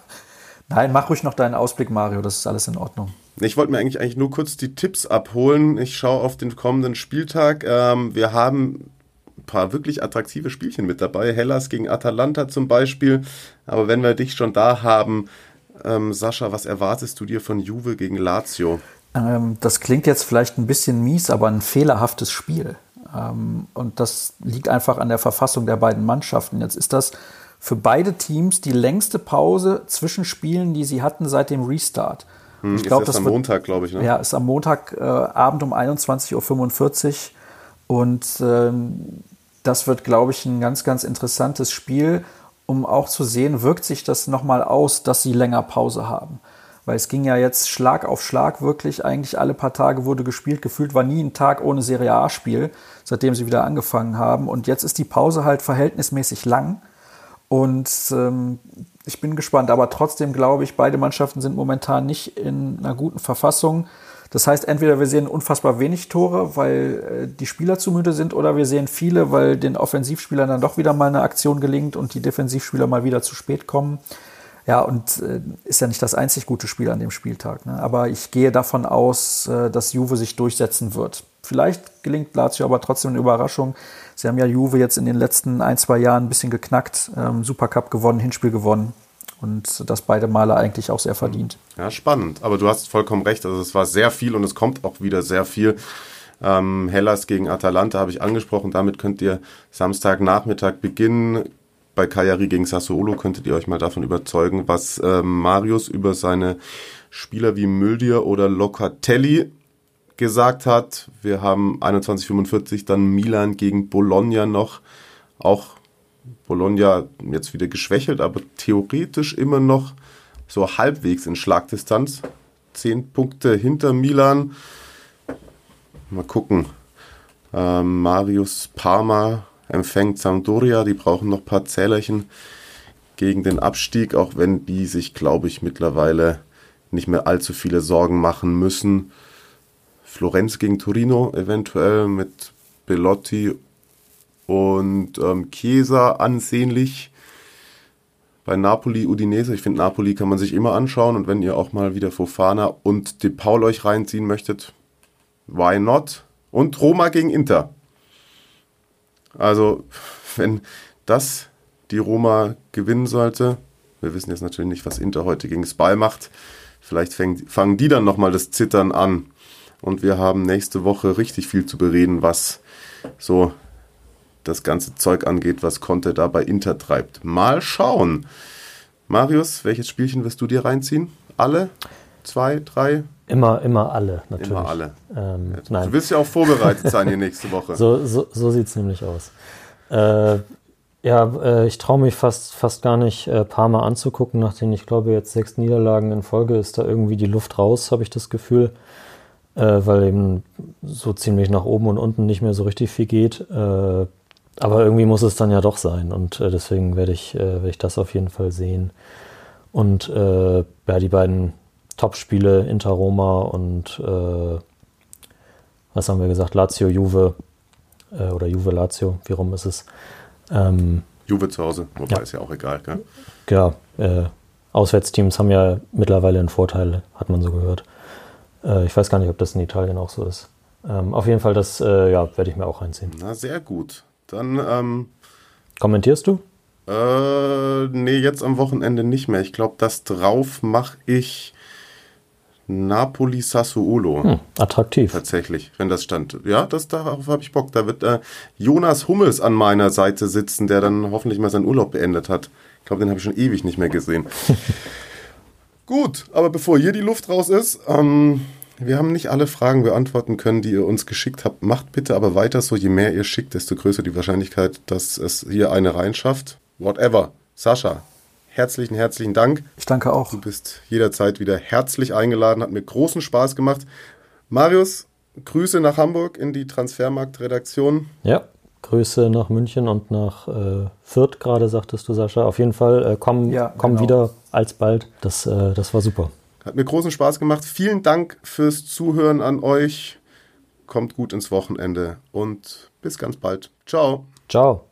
Nein, mach ruhig noch deinen Ausblick, Mario, das ist alles in Ordnung. Ich wollte mir eigentlich, eigentlich nur kurz die Tipps abholen. Ich schaue auf den kommenden Spieltag. Ähm, wir haben ein paar wirklich attraktive Spielchen mit dabei. Hellas gegen Atalanta zum Beispiel. Aber wenn wir dich schon da haben, ähm, Sascha, was erwartest du dir von Juve gegen Lazio? Ähm, das klingt jetzt vielleicht ein bisschen mies, aber ein fehlerhaftes Spiel. Ähm, und das liegt einfach an der Verfassung der beiden Mannschaften. Jetzt ist das für beide Teams die längste Pause zwischen Spielen, die sie hatten seit dem Restart. Hm, ich glaube, das am wird, Montag, glaube ich. Ne? Ja, ist am Montagabend äh, um 21.45 Uhr. Und ähm, das wird, glaube ich, ein ganz, ganz interessantes Spiel, um auch zu sehen, wirkt sich das nochmal aus, dass sie länger Pause haben. Weil es ging ja jetzt Schlag auf Schlag wirklich. Eigentlich alle paar Tage wurde gespielt. Gefühlt war nie ein Tag ohne Serie A-Spiel, seitdem sie wieder angefangen haben. Und jetzt ist die Pause halt verhältnismäßig lang. Und ähm, ich bin gespannt, aber trotzdem glaube ich, beide Mannschaften sind momentan nicht in einer guten Verfassung. Das heißt, entweder wir sehen unfassbar wenig Tore, weil äh, die Spieler zu müde sind, oder wir sehen viele, weil den Offensivspielern dann doch wieder mal eine Aktion gelingt und die Defensivspieler mal wieder zu spät kommen. Ja, und äh, ist ja nicht das einzig gute Spiel an dem Spieltag. Ne? Aber ich gehe davon aus, äh, dass Juve sich durchsetzen wird. Vielleicht gelingt Lazio aber trotzdem eine Überraschung. Sie haben ja Juve jetzt in den letzten ein, zwei Jahren ein bisschen geknackt, ähm, Supercup gewonnen, Hinspiel gewonnen. Und das beide Male eigentlich auch sehr verdient. Ja, spannend. Aber du hast vollkommen recht. Also es war sehr viel und es kommt auch wieder sehr viel. Ähm, Hellas gegen Atalanta habe ich angesprochen. Damit könnt ihr Samstagnachmittag beginnen bei Cagliari gegen Sassuolo könntet ihr euch mal davon überzeugen, was äh, Marius über seine Spieler wie Müldier oder Locatelli gesagt hat. Wir haben 21:45 dann Milan gegen Bologna noch. Auch Bologna jetzt wieder geschwächelt, aber theoretisch immer noch so halbwegs in Schlagdistanz. Zehn Punkte hinter Milan. Mal gucken. Ähm, Marius Parma empfängt Sampdoria. Die brauchen noch ein paar Zählerchen gegen den Abstieg, auch wenn die sich, glaube ich, mittlerweile nicht mehr allzu viele Sorgen machen müssen. Florenz gegen Torino eventuell mit Belotti und ähm, Chiesa ansehnlich. Bei Napoli, Udinese, ich finde Napoli kann man sich immer anschauen und wenn ihr auch mal wieder Fofana und De Paul euch reinziehen möchtet, why not? Und Roma gegen Inter. Also, wenn das die Roma gewinnen sollte, wir wissen jetzt natürlich nicht, was Inter heute gegen Spal macht, vielleicht fängt, fangen die dann nochmal das Zittern an. Und wir haben nächste Woche richtig viel zu bereden, was so das ganze Zeug angeht, was Conte da bei Inter treibt. Mal schauen. Marius, welches Spielchen wirst du dir reinziehen? Alle? Zwei, drei? Immer, immer alle, natürlich. Immer alle. Ähm, Du nein, willst ja auch vorbereitet sein hier nächste Woche. so, so, so sieht es nämlich aus. Äh, ja, äh, ich traue mich fast, fast gar nicht, äh, Parma anzugucken, nachdem ich glaube, jetzt sechs Niederlagen in Folge ist da irgendwie die Luft raus, habe ich das Gefühl. Äh, weil eben so ziemlich nach oben und unten nicht mehr so richtig viel geht. Äh, aber irgendwie muss es dann ja doch sein und äh, deswegen werde ich, werde ich das auf jeden Fall sehen. Und ja, die beiden Top-Spiele, Inter Roma und äh, was haben wir gesagt, Lazio Juve äh, oder Juve Lazio, wie rum ist es? Ähm, Juve zu Hause, wobei Ja. ist ja auch egal. Gell? ja, äh, Auswärtsteams haben ja mittlerweile einen Vorteil, hat man so gehört. Äh, ich weiß gar nicht, ob das in Italien auch so ist. Ähm, auf jeden Fall, das äh, ja, werde ich mir auch reinziehen. Na, sehr gut. Dann, ähm, Kommentierst du? äh, nee, jetzt am Wochenende nicht mehr. Ich glaube, das drauf mache ich Napoli Sassuolo. Hm, attraktiv. Tatsächlich, wenn das stand. Ja, das darauf habe ich Bock. Da wird äh, Jonas Hummels an meiner Seite sitzen, der dann hoffentlich mal seinen Urlaub beendet hat. Ich glaube, den habe ich schon ewig nicht mehr gesehen. Gut, aber bevor hier die Luft raus ist, ähm, wir haben nicht alle Fragen beantworten können, die ihr uns geschickt habt. Macht bitte aber weiter so. Je mehr ihr schickt, desto größer die Wahrscheinlichkeit, dass es hier eine reinschafft. Whatever. Sascha, herzlichen, herzlichen Dank. Ich danke auch. Du bist jederzeit wieder herzlich eingeladen, hat mir großen Spaß gemacht. Marius, Grüße nach Hamburg in die Transfermarkt-Redaktion. Ja, Grüße nach München und nach äh, Fürth gerade, sagtest du, Sascha. Auf jeden Fall, äh, komm, Ja, komm genau. wieder alsbald. Das, äh, das war super. Hat mir großen Spaß gemacht. Vielen Dank fürs Zuhören an euch. Kommt gut ins Wochenende und bis ganz bald. Ciao. Ciao.